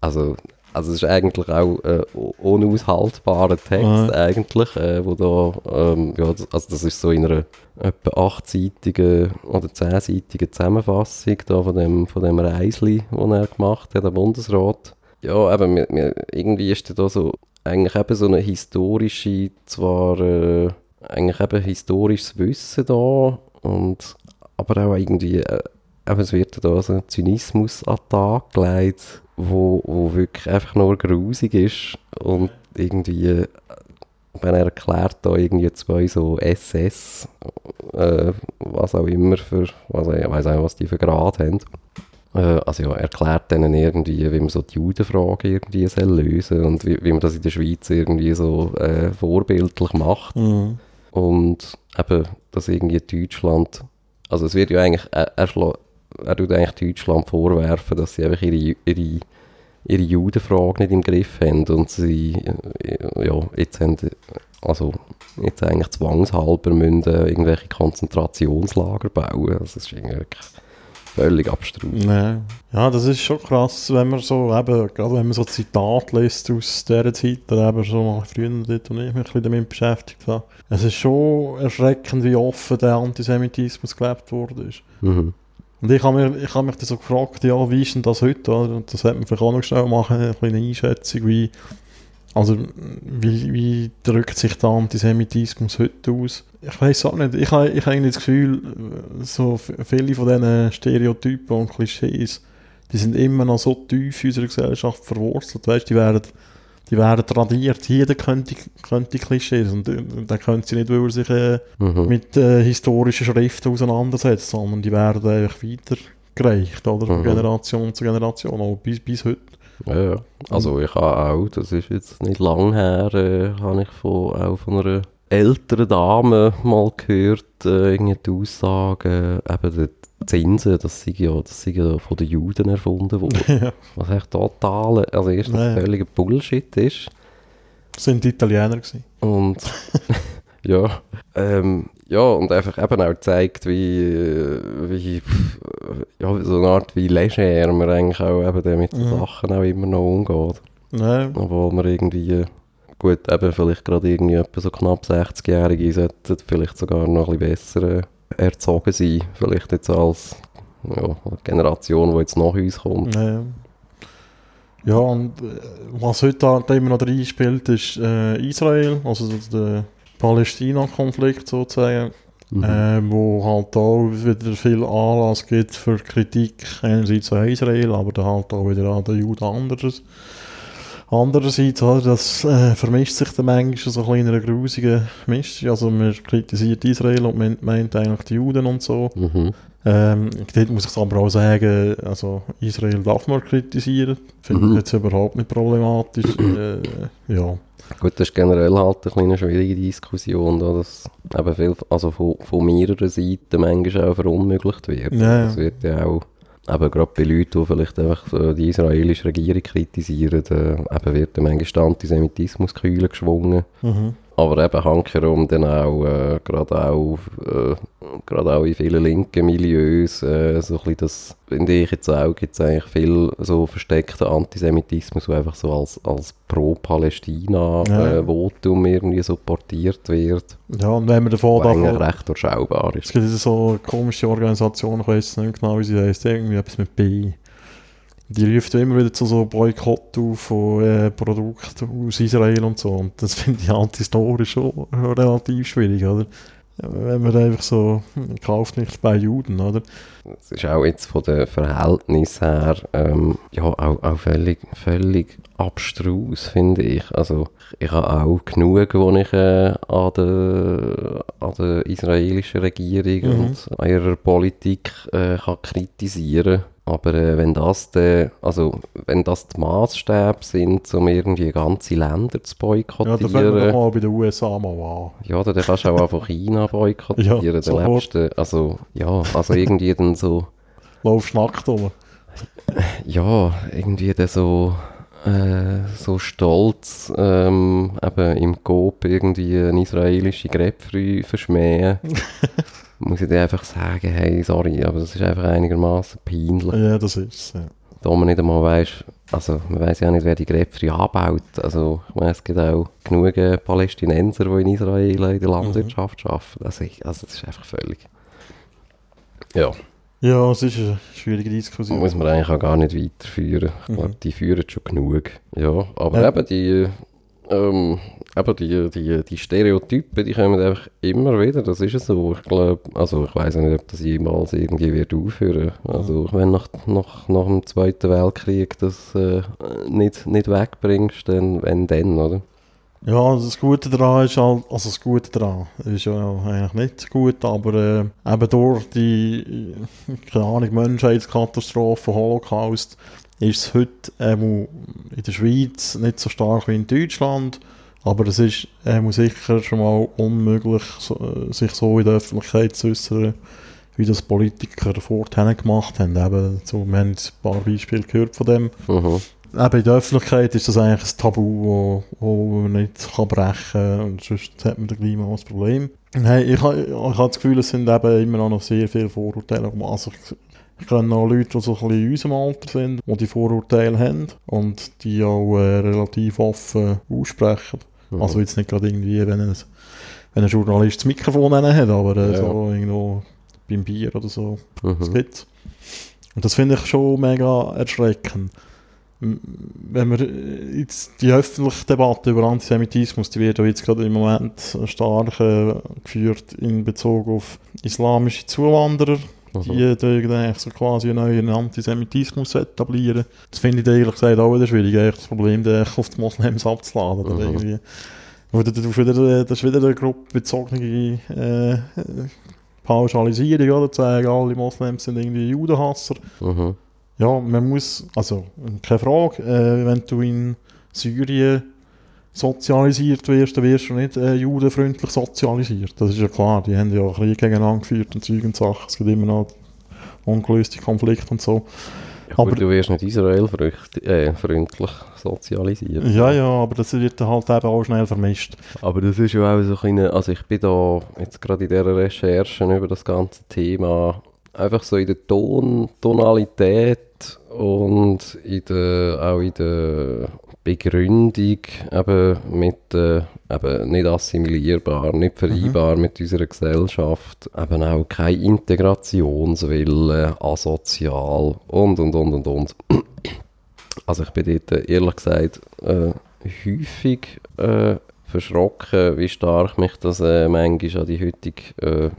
Also, also es ist eigentlich auch ein äh, unaushaltbarer Text ja. eigentlich, äh, wo da, ähm, ja, also das ist so in einer etwa achtseitigen oder zehnseitigen Zusammenfassung da von dem, von dem Reisli, das er gemacht hat, der Bundesrat. Ja, eben, mir, mir, irgendwie ist da so, eigentlich eben so eine historische, zwar äh, eigentlich eben historisches Wissen da und aber auch irgendwie, äh, eben, es wird da so ein Zynismus an den Tag gelegt, wo, wo wirklich einfach nur grusig ist und irgendwie, wenn er erklärt da irgendwie zwei so SS, äh, was auch immer für, was, ich weiß auch was die für Grad haben, äh, also ja, erklärt denen irgendwie, wie man so die Judenfrage irgendwie soll lösen und wie, wie man das in der Schweiz irgendwie so äh, vorbildlich macht. Mhm. Und eben, dass irgendwie Deutschland, also es wird ja eigentlich, er, er, er tut eigentlich Deutschland vorwerfen, dass sie einfach ihre, ihre, ihre Judenfrage nicht im Griff haben und sie äh, ja, jetzt haben, also jetzt eigentlich zwangshalber müssen äh, irgendwelche Konzentrationslager bauen. Also das ist wirklich völlig abstrus. Nee. Ja, das ist schon krass, wenn man so eben, gerade wenn man so Zitate liest aus dieser Zeit, oder eben schon mal früher dort und ich mich ein bisschen damit beschäftigt habe. Es ist schon erschreckend, wie offen der Antisemitismus gelebt wurde. Mhm. Und ich habe mich, hab mich dann so gefragt, ja, wie ist denn das heute? Oder? Und das hätte man vielleicht auch noch schnell machen, eine kleine Einschätzung, wie, also, wie, wie drückt sich der Antisemitismus heute aus? Ich weiß auch nicht. Ich habe, ich habe das Gefühl, so viele von diesen Stereotypen und Klischees, die sind immer noch so tief in unserer Gesellschaft verwurzelt. Weißt, die werden die werden tradiert. Jeder könnte, könnte Klischees und äh, dann können sie nicht, weil er sich äh, mhm. mit äh, historischen Schriften auseinandersetzt, sondern die werden einfach weitergereicht, oder? Von mhm. Generation zu Generation, auch bis, bis heute. Ja, ja. Also ich habe auch, das ist jetzt nicht lang her, äh, habe ich von, auch von einer älteren Dame mal gehört, äh, irgendwie die Aussage, eben Zinsen, das sind ja, das sind ja von den Juden erfunden worden. ja. Was echt total, also erstens nee. völliger Bullshit ist. Das sind die Italiener gewesen. Und, ja, ähm, ja, und einfach eben auch zeigt, wie, wie ja, so eine Art wie leger man eigentlich auch eben mit den mhm. Sachen auch immer noch umgeht. Nein. Obwohl man irgendwie, gut, eben vielleicht gerade irgendwie etwa so knapp 60-Jährige sollten vielleicht sogar noch ein bisschen besser erzogen sein, vielleicht jetzt als ja, Generation, die jetzt nach uns kommt. Ja, ja und äh, was heute immer noch reinspielt, ist äh, Israel, also der Palästina-Konflikt sozusagen, mhm. äh, wo halt auch wieder viel Anlass gibt für Kritik, einerseits an Israel, aber dann halt auch wieder an den Juden anderes. Andererseits, das äh, vermischt sich dann manchmal so ein kleiner grusiger Mischung. Also man kritisiert Israel und man meint eigentlich die Juden und so. Mhm. Ähm, dort muss ich aber auch sagen, also Israel darf man kritisieren. Finde mhm. ich jetzt überhaupt nicht problematisch. äh, ja. Gut, das ist generell halt eine schwierige Diskussion, da das eben viel, also von, von mehreren Seiten manchmal auch verunmöglicht wird. Ja. Das wird ja auch eben gerade bei Leuten, die vielleicht einfach so die israelische Regierung kritisieren, äh, eben wird manchmal der Antisemitismus kühlen geschwungen. Mhm. Aber eben hankerum dann auch, äh, gerade auch, äh, gerade auch in vielen linken Milieus, äh, so ein bisschen das, finde ich jetzt auch, gibt es eigentlich viel so versteckten Antisemitismus, der einfach so als, als Pro-Palästina-Votum Ja. irgendwie supportiert wird, Ja, und wenn wir davon was eigentlich recht durchschaubar Es ist. gibt so eine komische Organisation, ich weiß nicht genau, wie sie heisst, irgendwie etwas mit B. Die ruft immer wieder zu so Boykott auf von äh, Produkten aus Israel und so. Und das finde ich halt historisch schon relativ schwierig, oder? Wenn man einfach so, hm, kauft nicht bei Juden, oder? Es ist auch jetzt von den Verhältnissen her ähm, ja, auch, auch völlig, völlig abstrus, finde ich. Also ich, habe auch genug, wo ich äh, an, der, an der israelischen Regierung Mhm. und an ihrer Politik äh, kann kritisieren aber äh, wenn das de, also wenn das die Maßstäbe sind, um irgendwie ganze Länder zu Ja, da fangen wir boykottieren, doch mal bei den USA mal an. ja, dann kannst du auch einfach China boykottieren. Ja, dann lebst du, also ja, also irgendwie dann so Laufst nackt rum. ja, irgendwie dann so, äh, so stolz ähm, eben im Coop irgendwie eine israelische Grapefruit verschmähen. muss ich dir einfach sagen, hey, sorry, aber das ist einfach einigermaßen peinlich. Ja, das ist es. Ja. Da man nicht einmal weiss, also man weiß ja nicht, wer die Grapefruit anbaut. Also ich meine, es gibt auch genug äh, Palästinenser, die in Israel in der Landwirtschaft arbeiten. Also, also das ist einfach völlig... Ja. Ja, es ist eine schwierige Diskussion. Muss man eigentlich auch gar nicht weiterführen. Ich glaube, Mhm. die führen schon genug. Ja, aber Ja. eben die, ähm, eben die, die, die Stereotypen, die kommen einfach immer wieder. Das ist ja so. Ich glaube, also ich weiß nicht, ob das jemals irgendwie wird aufhören. Also wenn nach, nach, nach dem Zweiten Weltkrieg das äh, nicht, nicht wegbringst, dann wenn dann, oder? Ja, also das Gute daran ist halt, also das Gute daran ist ja eigentlich nicht gut, aber äh, eben durch die, keine Ahnung, Menschheitskatastrophe, Holocaust, ist es heute ähm, in der Schweiz nicht so stark wie in Deutschland, aber es ist ähm, sicher schon mal unmöglich, äh, sich so in der Öffentlichkeit zu äußern, wie das Politiker vorher gemacht haben. Eben, so, wir haben ein paar Beispiele gehört von dem. Mhm. Eben in der Öffentlichkeit ist das eigentlich ein Tabu, wo man nicht kann brechen kann und sonst hat man gleich mal ein Problem. Hey, ich, ha- ich habe das Gefühl, es sind eben immer noch sehr viele Vorurteile. Also ich, ich kenne noch Leute, die so ein bisschen in unserem Alter sind, die die Vorurteile haben und die auch äh, relativ offen aussprechen. Mhm. Also jetzt nicht gerade irgendwie, wenn ein, wenn ein Journalist das Mikrofon hat, aber äh, Ja. so irgendwo beim Bier oder so. Das Mhm. gibt's. Und das finde ich schon mega erschreckend. Wenn wir äh, jetzt die öffentliche Debatte über Antisemitismus, die wird ja jetzt gerade im Moment stark äh, geführt in Bezug auf islamische Zuwanderer, Mhm. die da so quasi einen neuen Antisemitismus etablieren. Das finde ich ehrlich gesagt auch wieder schwierig, eigentlich das Problem, den auf die Moslems abzuladen. Oder Mhm. irgendwie. Weil das ist wieder, das ist wieder eine gruppebezogene äh, Pauschalisierung, oder? Zu sagen, alle Moslems sind irgendwie Judenhasser. Mhm. Ja, man muss, also keine Frage, äh, wenn du in Syrien sozialisiert wirst, dann wirst du nicht äh, judenfreundlich sozialisiert. Das ist ja klar, die haben ja Krieg gegeneinander geführt und Zeug und Sachen. Es gibt immer noch ungelöste Konflikte und so. Ja, gut, Aber- du wirst nicht israelfreundlich äh, freundlich sozialisiert. Ja, ja, aber das wird dann halt eben auch schnell vermischt. Aber das ist ja auch so ein bisschen, also ich bin da jetzt gerade in dieser Recherche über das ganze Thema einfach so in der Ton, Tonalität und in der, auch in der Begründung eben mit äh, eben nicht assimilierbar, nicht vereinbar mit unserer Gesellschaft, eben auch kein Integrationswille, asozial und und und und und. Also ich bin dort äh, ehrlich gesagt äh, häufig äh, verschrocken, wie stark mich das äh, manchmal an die heutige äh,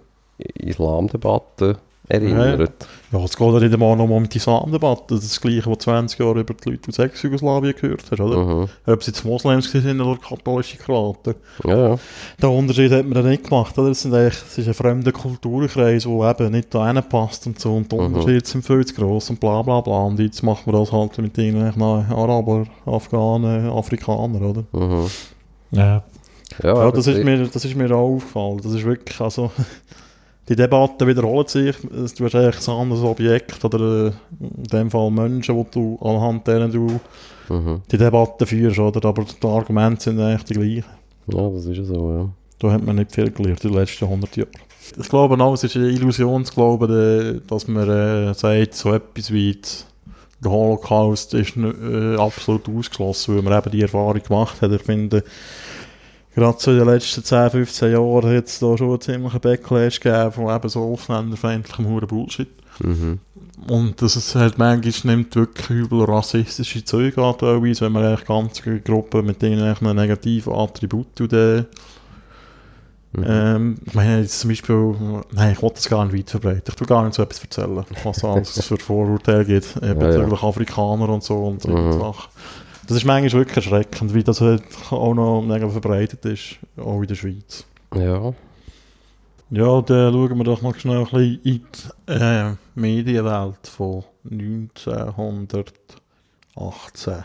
Islamdebatte erinnert. Ja, es geht ja nicht einmal noch um die Islamdebatte. Das ist das Gleiche, was 20 Jahre über die Leute aus Ex-Jugoslawien gehört hast, oder? Mhm. Ob sie jetzt Moslems sind oder katholische Kroaten. Ja, ja. Den Unterschied hat man dann nicht gemacht. Oder? Das, sind eigentlich, das ist ein fremder Kulturkreis, der eben nicht da passt und so. Und die Mhm. Unterschiede sind viel zu gross und bla bla bla. Und jetzt machen wir das halt mit irgendwelchen Araber, Afghanen, Afrikanern, oder? Mhm. Ja. Ja, Ja, das ist, mir, das ist mir auch aufgefallen. Das ist wirklich, also... die Debatte wiederholt sich. Du hast eigentlich ein anderes Objekt oder äh, in dem Fall Menschen, wo du anhand denen du Mhm. die Debatte führst, oder? Aber die Argumente sind eigentlich die gleichen. Ja, das ist ja so, ja. Da hat man nicht viel gelernt in den letzten 100 Jahren. Ich glaube auch, es ist eine Illusion zu glauben, äh, dass man äh, sagt, so etwas wie der Holocaust ist äh, absolut ausgeschlossen, weil man eben die Erfahrung gemacht hat. Ich finde, gerade so in den letzten 10, 15 Jahren hat es da schon einen ziemlichen Backlash gegeben von eben so ausländerfeindlichem Huren Bullshit. Mhm. Und das ist halt manchmal nimmt wirklich übel rassistische Züge an, teilweise, wenn man eigentlich ganze Gruppen mit denen eigentlich einen negativen Attribut tut, äh, Mhm. ähm, ich meine jetzt zum Beispiel, nein, ich wollte das gar nicht weit verbreiten. Ich will gar nicht so etwas erzählen, was alles für Vorurteile gibt, äh, Ja, bezüglich Afrikaner und so und so Mhm. Sachen. Das ist manchmal wirklich erschreckend, wie das halt auch noch mega verbreitet ist, auch in der Schweiz. Ja. Ja, dann schauen wir doch mal schnell ein bisschen in die äh, Medienwelt von 1918.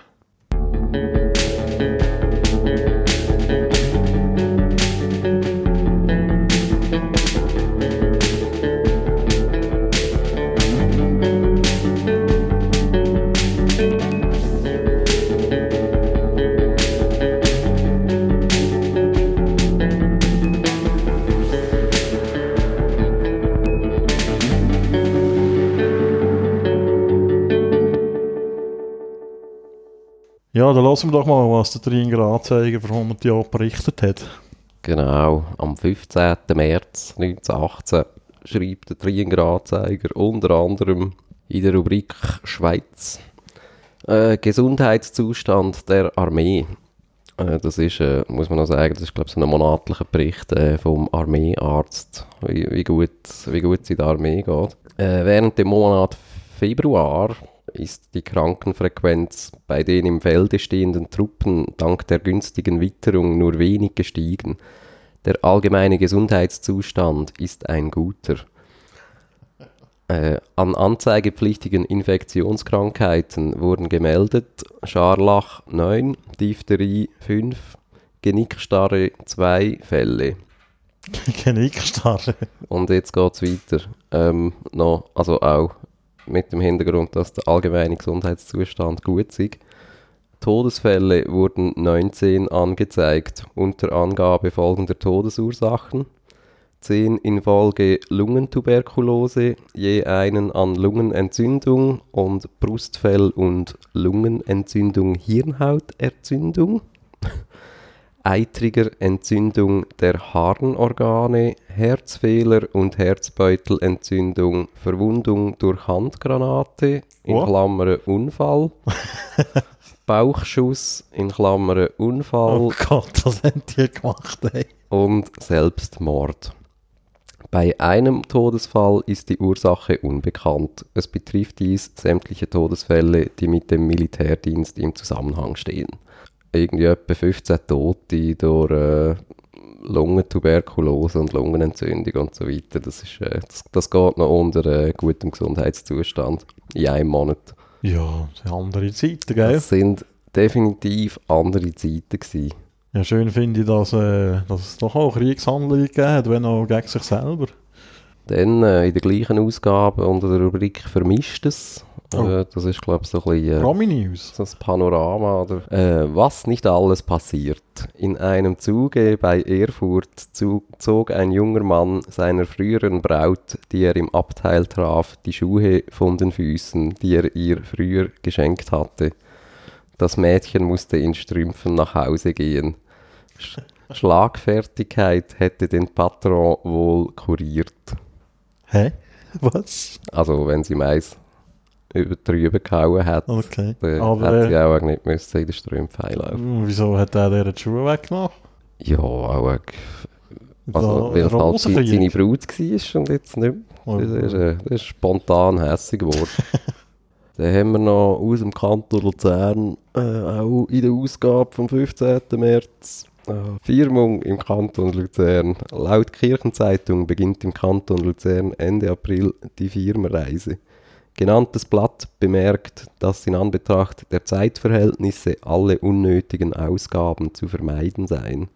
Ja, dann lassen wir doch mal, was der Tringer Anzeiger vor 100 Jahren berichtet hat. Genau, am 15. März 1918 schreibt der Trienger Anzeiger unter anderem in der Rubrik Schweiz äh, Gesundheitszustand der Armee. Äh, das ist, äh, muss man noch sagen, das ist glaube ich so ein monatlicher Bericht äh, vom Armeearzt, wie, wie, gut, wie gut es in der Armee geht. Äh, während dem Monat Februar ist die Krankenfrequenz bei den im Felde stehenden Truppen dank der günstigen Witterung nur wenig gestiegen. Der allgemeine Gesundheitszustand ist ein guter. Äh, an anzeigepflichtigen Infektionskrankheiten wurden gemeldet Scharlach 9, Diphtherie 5, Genickstarre 2 Fälle. Genickstarre. Und jetzt geht es weiter. Ähm, noch, also auch mit dem Hintergrund, dass der allgemeine Gesundheitszustand gut ist. Todesfälle wurden 19 angezeigt, unter Angabe folgender Todesursachen. 10 infolge Lungentuberkulose, je einen an Lungenentzündung und Brustfell- und Lungenentzündung Hirnhauterzündung. Eitriger Entzündung der Harnorgane, Herzfehler und Herzbeutelentzündung, Verwundung durch Handgranate, in What? Klammern Unfall, Bauchschuss, in Klammern Unfall Oh Gott, was haben die gemacht, ey? und Selbstmord. Bei einem Todesfall ist die Ursache unbekannt. Es betrifft dies sämtliche Todesfälle, die mit dem Militärdienst im Zusammenhang stehen. Irgendwie etwa 15 Tote durch äh, Lungentuberkulose und Lungenentzündung und so weiter. Das, ist, äh, das, das geht noch unter äh, gutem Gesundheitszustand in einem Monat. Ja, das sind andere Zeiten, gell? Das sind definitiv andere Zeiten gewesen. Ja, schön finde ich, dass, äh, dass es doch auch Kriegshandlungen gegeben hat, wenn auch gegen sich selber. Dann äh, in der gleichen Ausgabe unter der Rubrik Vermischtes. Oh. Äh, das ist, glaube ich, so ein bisschen... Äh, Promi-News. das Panorama oder äh, was nicht alles passiert. In einem Zuge bei Erfurt zog ein junger Mann seiner früheren Braut, die er im Abteil traf, die Schuhe von den Füßen, die er ihr früher geschenkt hatte. Das Mädchen musste in Strümpfen nach Hause gehen. Sch Schlagfertigkeit hätte den Patron wohl kuriert. Hä? Was? Also wenn sie meist über drüber gehauen hat, Okay. dann Aber hätte sie äh, auch nicht müssen in den Strümpfen einlaufen wieso hat er der die Schuhe weggemacht? Ja, auch äh, also, weil es halt seine Brut war und jetzt nicht mehr. Oh, Das ist, äh, das ist spontan hässig geworden. Dann haben wir noch aus dem Kanton Luzern, äh, auch in der Ausgabe vom 15. März, äh, Firmung im Kanton Luzern. Laut Kirchenzeitung beginnt im Kanton Luzern Ende April die Firmenreise. Genanntes Blatt bemerkt, dass in Anbetracht der Zeitverhältnisse alle unnötigen Ausgaben zu vermeiden seien.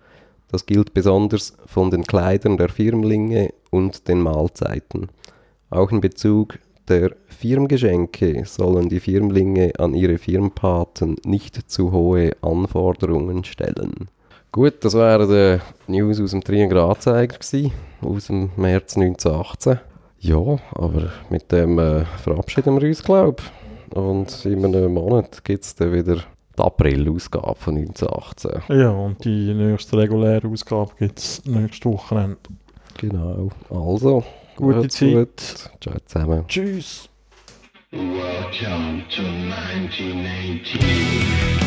Das gilt besonders von den Kleidern der Firmlinge und den Mahlzeiten. Auch in Bezug der Firmgeschenke sollen die Firmlinge an ihre Firmpaten nicht zu hohe Anforderungen stellen. Gut, das wären die News aus dem gewesen, aus dem März 1918. Ja, aber mit dem äh, verabschieden wir uns, glaube ich. Und in einem Monat gibt es dann wieder die April-Ausgabe von 1918. Ja, und die nächste reguläre Ausgabe gibt es nächste Wochenende. Genau. Also, Gute Zeit. gut. Ciao zusammen. Tschüss. Welcome to 1918.